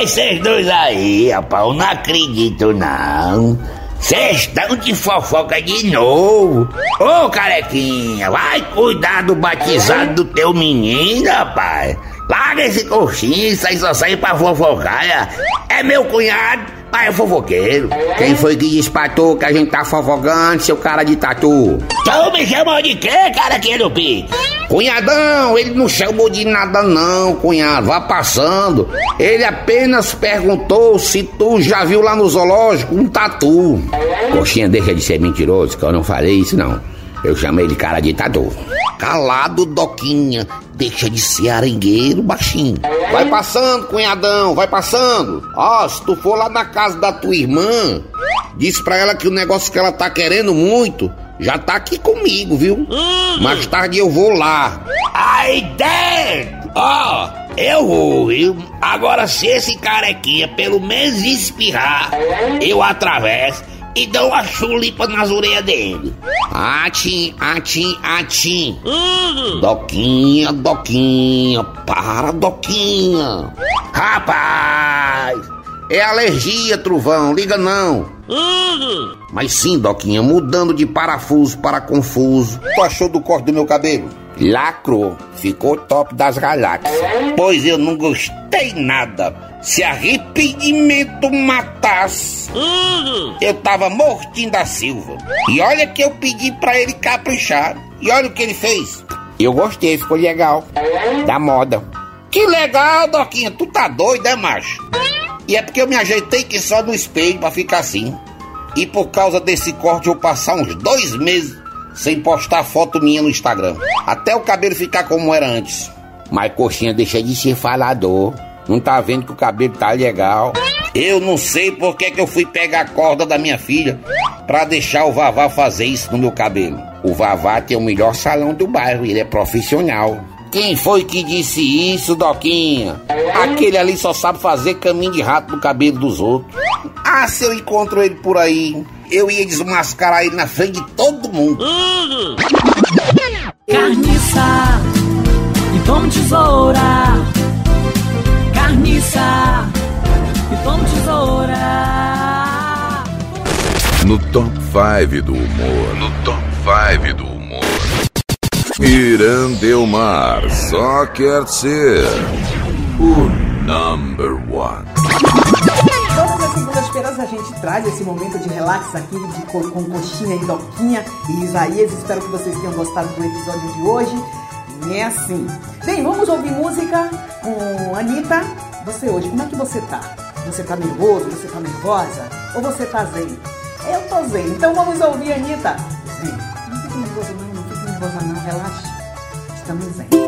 Vocês dois aí, rapaz, eu não acredito não. Vocês estão de fofoca de novo. Ô, carequinha, vai cuidar do batizado do teu menino, rapaz. Larga esse coxinho, isso aí só sai pra fofocar. É, é meu cunhado, pai é fofoqueiro. Quem foi que despatou que a gente tá fofocando, seu cara de tatu? Tu me chamou de quê, cara que do pique? Cunhadão, ele não chamou de nada não, cunhado, vá passando. Ele apenas perguntou se tu já viu lá no zoológico um tatu. Coxinha, deixa de ser mentiroso, que eu não falei isso não. Eu chamei de cara de tatu. Calado, Doquinha. Deixa de ser arengueiro, baixinho. Vai passando, cunhadão, vai passando. Ó, se tu for lá na casa da tua irmã, diz pra ela que o negócio que ela tá querendo muito já tá aqui comigo, viu? Mais tarde eu vou lá. Aí dentro! Ó, eu vou, viu? Agora, se esse carequinha pelo menos espirrar, eu atravesso e dou uma chulipa nas orelhas dele. Atim, atim, atim. Doquinha, Doquinha, para, Doquinha. Rapaz, é alergia, Trovão, liga não. Mas sim, Doquinha, mudando de parafuso para confuso. Tu achou do corte do meu cabelo? Lacrou, ficou top das galáxias. Pois eu não gostei nada. Se arrependimento matasse, eu tava mortinho da Silva. E olha que eu pedi pra ele caprichar. E olha o que ele fez. Eu gostei, ficou legal. Da moda. Que legal, Doquinha. Tu tá doido, é, macho? E é porque eu me ajeitei que só no espelho pra ficar assim. E por causa desse corte eu passar uns dois meses sem postar foto minha no Instagram. Até o cabelo ficar como era antes. Mas coxinha deixa de ser falador. Não tá vendo que o cabelo tá legal. Eu não sei por que, que eu fui pegar a corda da minha filha pra deixar o Vavá fazer isso no meu cabelo. O Vavá tem o melhor salão do bairro, ele é profissional. Quem foi que disse isso, Doquinha? Aquele ali só sabe fazer caminho de rato no cabelo dos outros. Ah, se eu encontro ele por aí, eu ia desmascarar ele na frente de todo mundo.
Carniça e tome tesoura. Carniça e tome tesoura.
No top 5 do humor. No top 5 do humor. Irandelmar só quer ser o number one.
Todas as segundas-feiras a gente traz esse momento de relax aqui de co- com coxinha e doquinha e Isaías. Espero que vocês tenham gostado do episódio de hoje. E é assim. Bem, vamos ouvir música com Anitta. Você hoje, como é que você tá? Você tá nervoso? Você tá nervosa? Ou você tá zen? Eu tô zen. Então vamos ouvir Anitta. Zen. Não fique nervoso não, nervosa não. Relaxa. Estamos zen.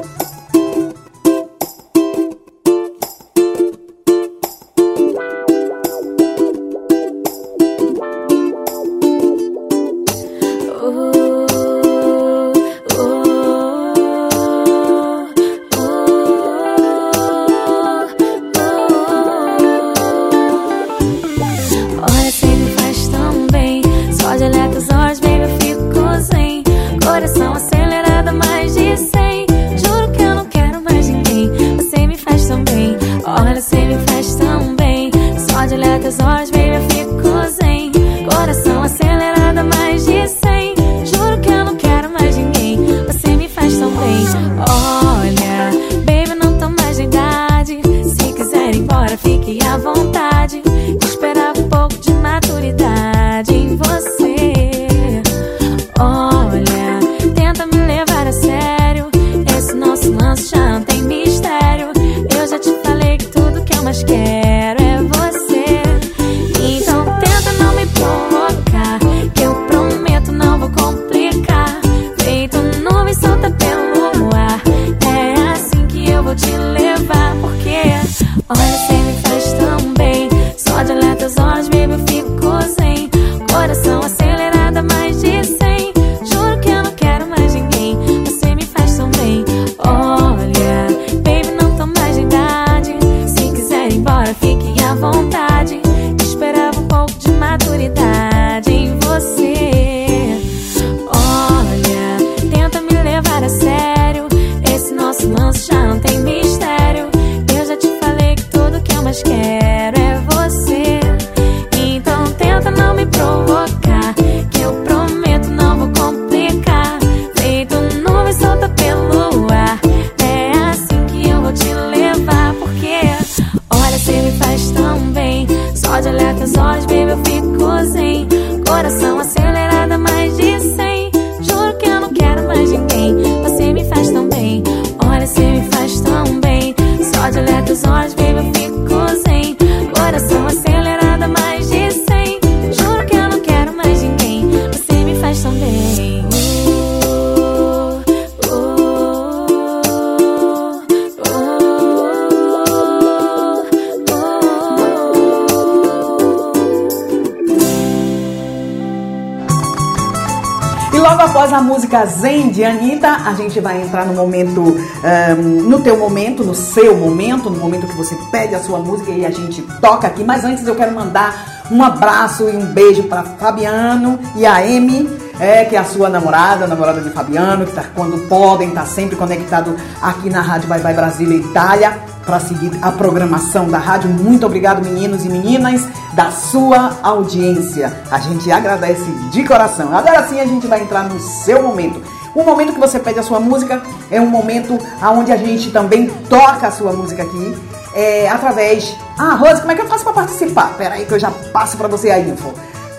A
gente vai entrar no momento, ahn, no teu momento, no seu momento, no momento que você pede a sua música e a gente toca aqui. Mas antes eu quero mandar um abraço e um beijo para Fabiano e a Amy, é, que é a sua namorada, a namorada de Fabiano, que tá quando podem, tá sempre conectado aqui na Rádio Vai Vai Brasília Itália para seguir a programação da rádio. Muito obrigado, meninos e meninas, da sua audiência. A gente agradece de coração. Agora sim a gente vai entrar no seu momento. O momento que você pede a sua música é um momento onde a gente também toca a sua música aqui. É, através. Ah, Rose, como é que eu faço para participar? Pera aí que eu já passo para você a info.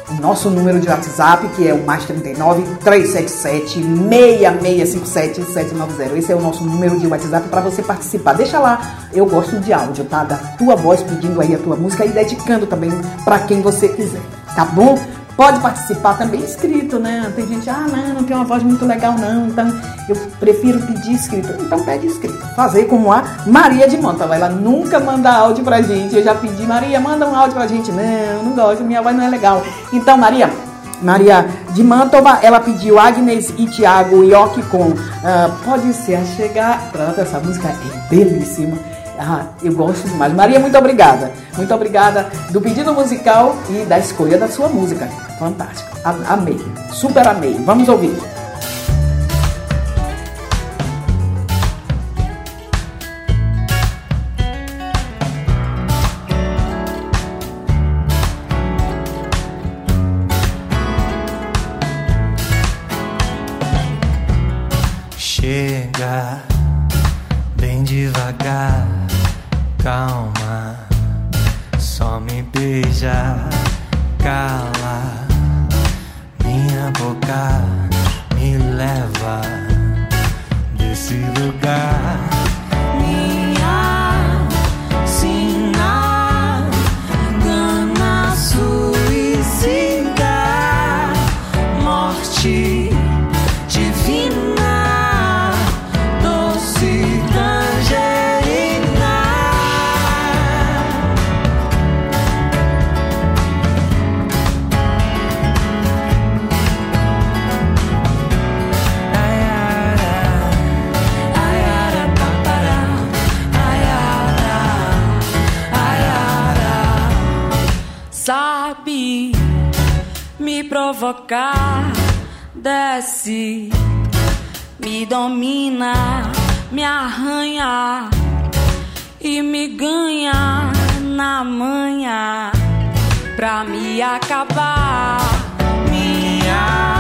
O nosso número de WhatsApp, que é o mais 39 377 6657 790. Esse é o nosso número de WhatsApp para você participar. Deixa lá, eu gosto de áudio, tá? Da tua voz pedindo aí a tua música e dedicando também para quem você quiser, tá bom? Pode participar também escrito, né? Tem gente, ah, não, não tem uma voz muito legal, não. Então, eu prefiro pedir escrito. Então, pede escrito. Fazer como a Maria de Mantova. Ela nunca manda áudio pra gente. Eu já pedi, Maria, manda um áudio pra gente. Não, não gosto, minha voz não é legal. Então, Maria, Maria de Mantova, ela pediu Agnes e Tiago Ioki com ah, Pode Ser a Chegar. Pronto, essa música é belíssima. Ah, eu gosto demais. Maria, muito obrigada. Muito obrigada do pedido musical e da escolha da sua música. Fantástico. Amei. Super amei. Vamos ouvir.
Chega calma, só me beija, cala minha boca, me leva desse lugar.
Provocar, desce, me domina, me arranha e me ganha na manhã pra me acabar. Minha sina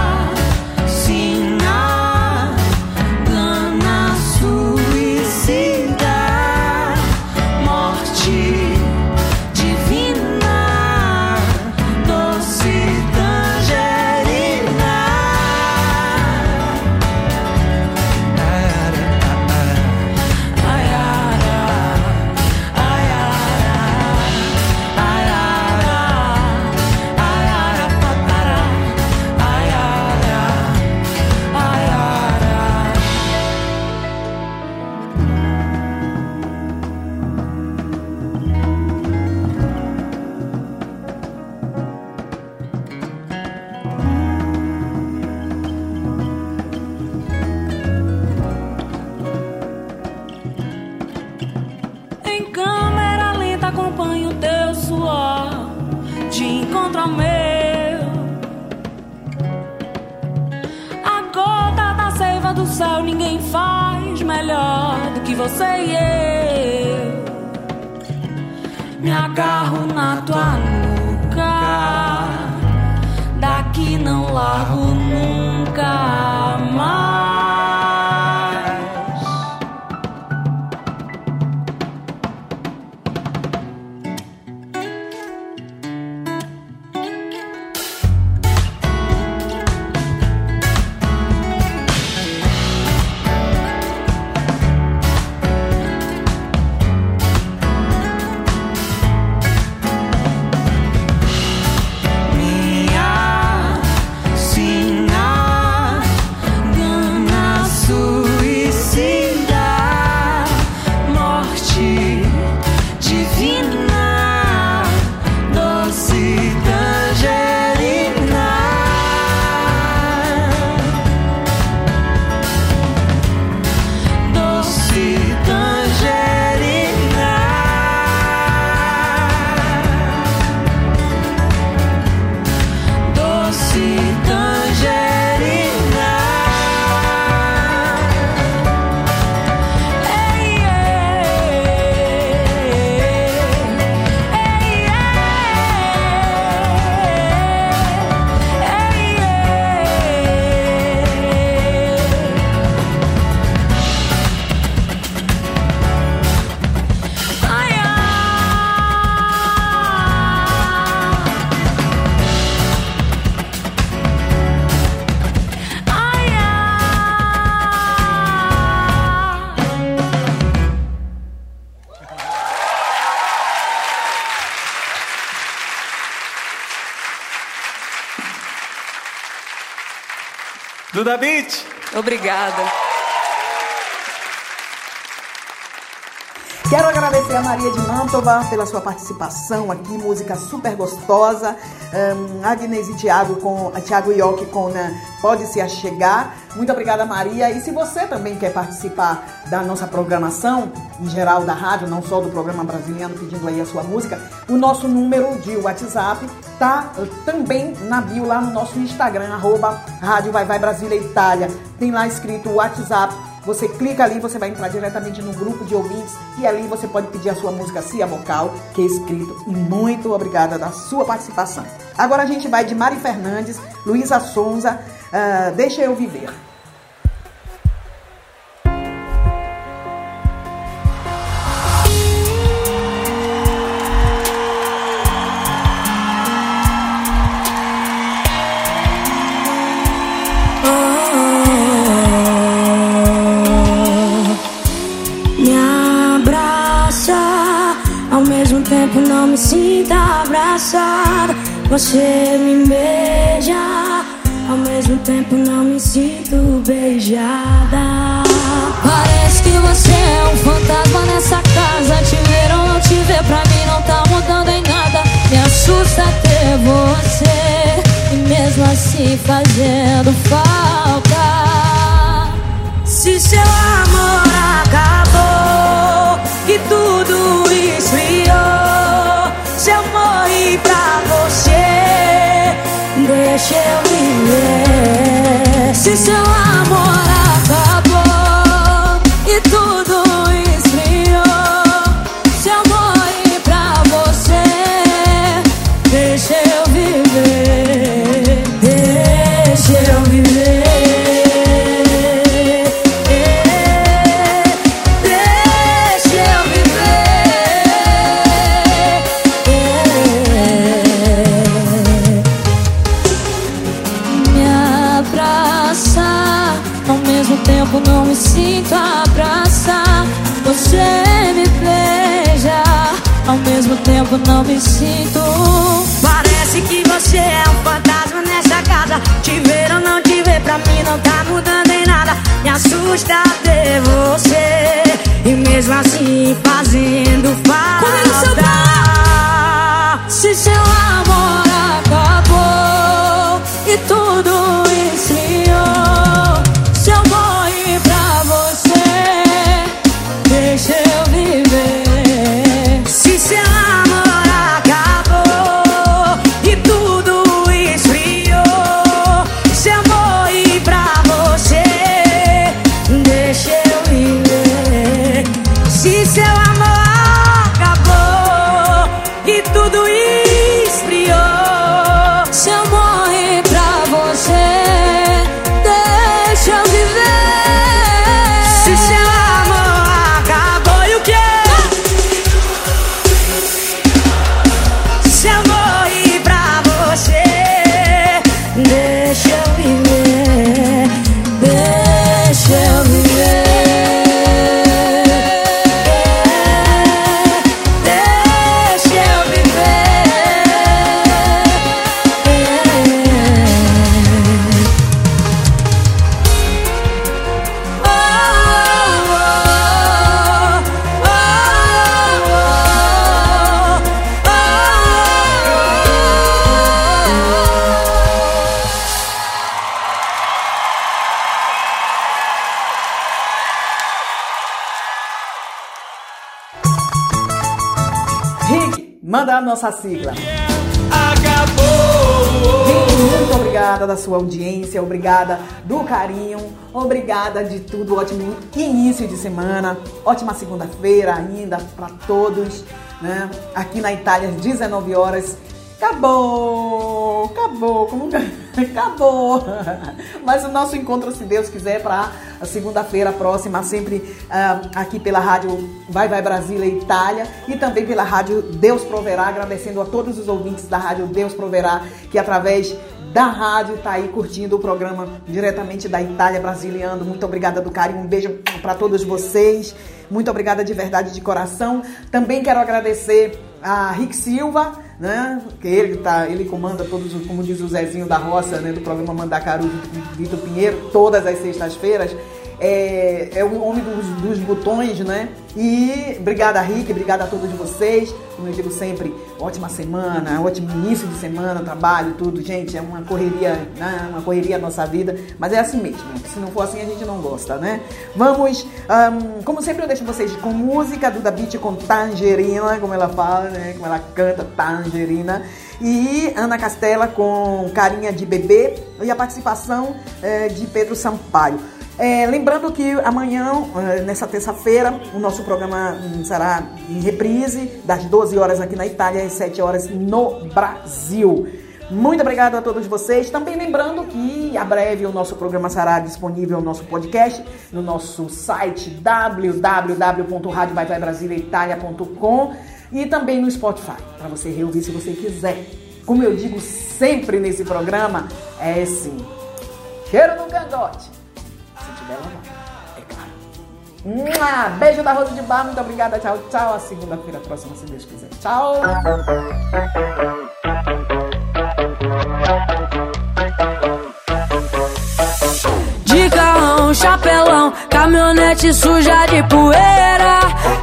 Duda Beat.
Obrigada. Quero agradecer a Maria de Mantova pela sua participação aqui, música super gostosa. Um, Agnes e Tiago com a Tiago Ioki com né, Pode Se Achegar. Muito obrigada, Maria. E se você também quer participar da nossa programação, em geral da rádio, não só do programa brasileiro, pedindo aí a sua música, o nosso número de WhatsApp tá eh, também na bio lá no nosso Instagram, arroba Rádio Vai Vai Brasília Itália. Tem lá escrito WhatsApp. Você clica ali, você vai entrar diretamente no grupo de ouvintes e ali você pode pedir a sua música Cia Vocal, que é escrito. E muito obrigada da sua participação. Agora a gente vai de Mari Fernandes, Luísa Sonza, ah, Deixa Eu Viver.
Abraçada. Você me beija, ao mesmo tempo não me sinto beijada. Parece que você é um fantasma nessa casa. Te ver ou não te ver, pra mim não tá mudando em nada. Me assusta ter você, e mesmo assim fazendo falta. Se seu amor deixa eu viver. Se seu amor não me sinto. Parece que você é um fantasma nessa casa. Te ver ou não te ver, pra mim não tá mudando em nada. Me assusta ter você, e mesmo assim fazendo falta. Se seu amor acabou e tudo
manda a nossa sigla.
Acabou!
Gente, muito obrigada da sua audiência, obrigada do carinho, obrigada de tudo, ótimo início de semana, ótima segunda-feira ainda para todos, né? Aqui na Itália, às 19 horas. Acabou! Acabou! Como acabou! Mas o nosso encontro, se Deus quiser, para segunda-feira próxima, sempre ah, aqui pela rádio Vai Vai Brasília Itália e também pela rádio Deus Proverá, agradecendo a todos os ouvintes da rádio Deus Proverá, que através da rádio tá aí curtindo o programa diretamente da Itália Brasiliano. Muito obrigada do carinho, um beijo para todos vocês. Muito obrigada de verdade, de coração. Também quero agradecer a Rick Silva, né? Que ele tá, ele comanda todos, os- como diz o Zezinho da Roça, né? Do programa Mandacaru Vitor Pinheiro, todas as sextas-feiras. É, é o homem dos, dos botões, né? E obrigada, Rick, obrigada a todos vocês. Como eu digo sempre, ótima semana, ótimo início de semana, trabalho, tudo, gente. É uma correria, né? Uma correria a nossa vida, mas é assim mesmo. Se não for assim, a gente não gosta, né? Vamos, ahn, como sempre, eu deixo vocês com música do Da Beat com Tangerina, como ela fala, né? Como ela canta Tangerina. E Ana Castela com Carinha de Bebê e a participação eh, de Pedro Sampaio. É, lembrando que amanhã, eh, nessa terça-feira, o nosso programa hum, será em reprise, das 12 horas aqui na Itália, às 7 horas no Brasil. Muito obrigado a todos vocês. Também lembrando que a breve o nosso programa será disponível no nosso podcast, no nosso site www.radiovaivaibrasiliaitalia.com e também no Spotify, para você reouvir se você quiser. Como eu digo sempre nesse programa, é sim. Cheiro no cangote. Lá, é claro. Mua! Beijo da Rosa de Bar, muito obrigada. Tchau, tchau. A segunda-feira próxima, se Deus quiser. Tchau.
De carrão, chapelão, caminhonete suja de poeira.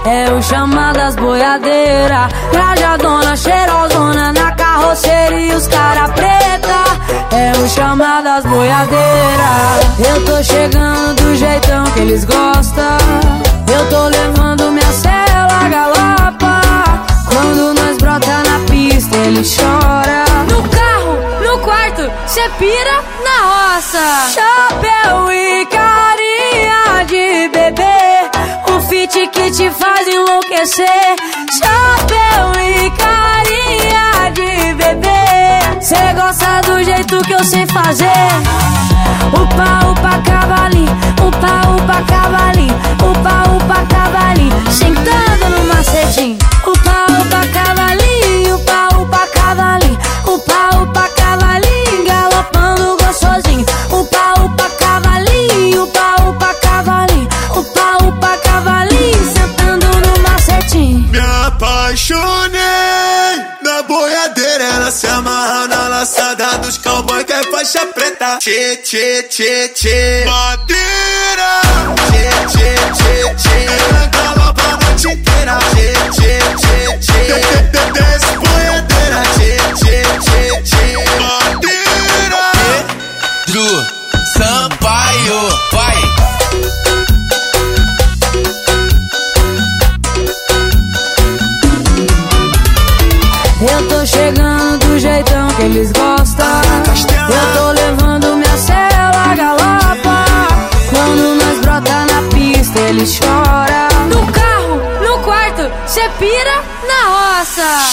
É o chamadas boiadeira. Trajadona, cheirosona na carroceria, os cara preta. É o chamadas boiadeira. Eu tô chegando do jeitão que eles gostam. Eu tô levando minha cela galopa. Quando nós brota na pista, ele chora. No carro, no quarto, cê pira na roça. Chapéu e bebê. Fit que te faz enlouquecer. Chapéu e carinha de bebê. Cê gosta do jeito que eu sei fazer. Upa, upa, cavalinho. Upa, upa, cavalinho.
Tchê, tchê, tchê, tchê. Madeira.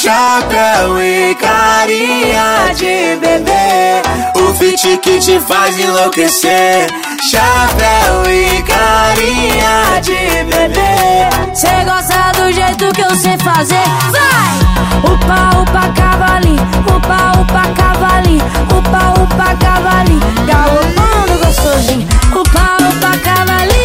Chapéu e carinha de bebê O fit que te faz enlouquecer Chapéu e carinha de bebê
Cê gosta do jeito que eu sei fazer. Vai! Upa, upa, cavalinho. Upa, upa, cavalinho. Upa, upa, cavalinho. Galopando gostosinho. Upa, upa, cavalinho.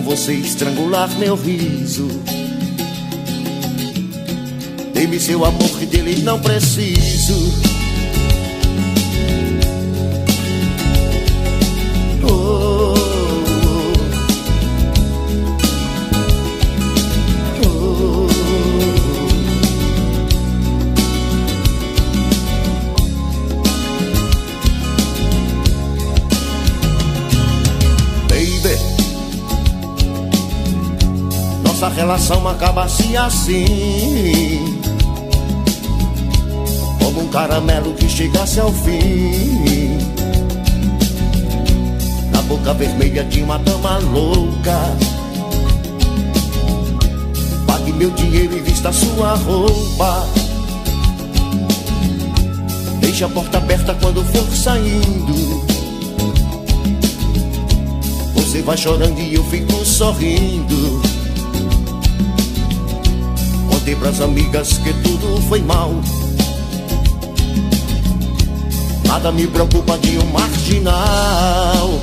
com você estrangular meu riso. Dê-me seu amor que dele não preciso.
Relação acabasse assim. Como um caramelo que chegasse ao fim. Na boca vermelha de uma dama louca. Pague meu dinheiro e vista sua roupa. Deixe a porta aberta quando for saindo. Você vai chorando e eu fico sorrindo Contei pras amigas que tudo foi mal. Nada me preocupa de um marginal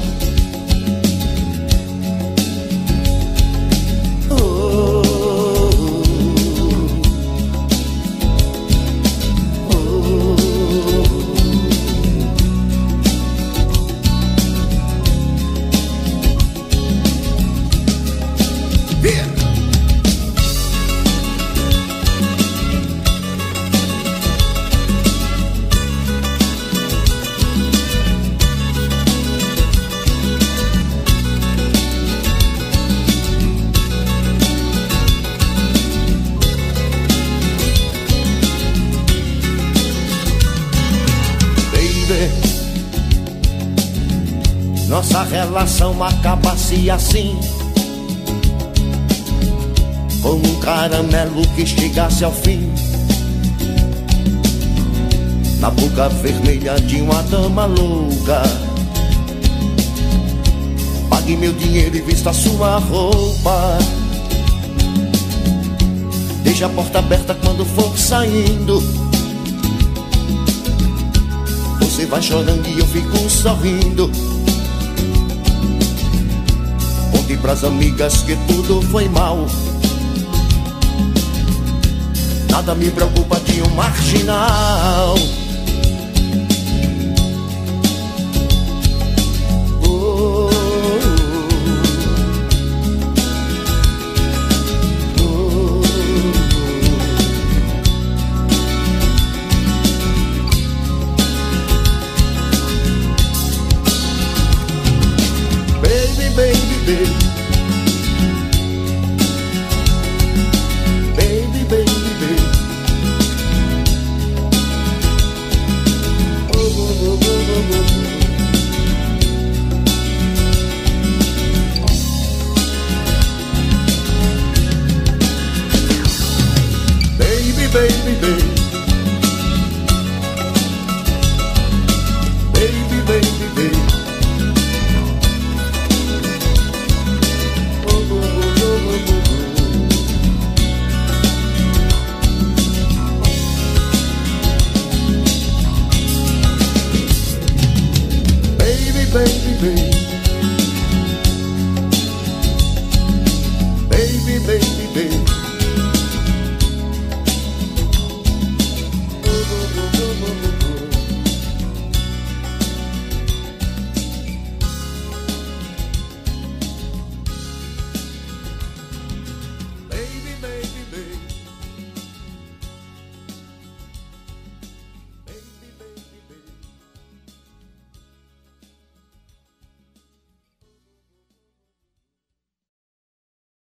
relação acaba-se assim. Como um caramelo que chegasse ao fim. Na boca vermelha de uma dama louca. Pague meu dinheiro e vista sua roupa. Deixe a porta aberta quando for saindo. Você vai chorando e eu fico sorrindo pras amigas que tudo foi mal. Nada me preocupa de um marginal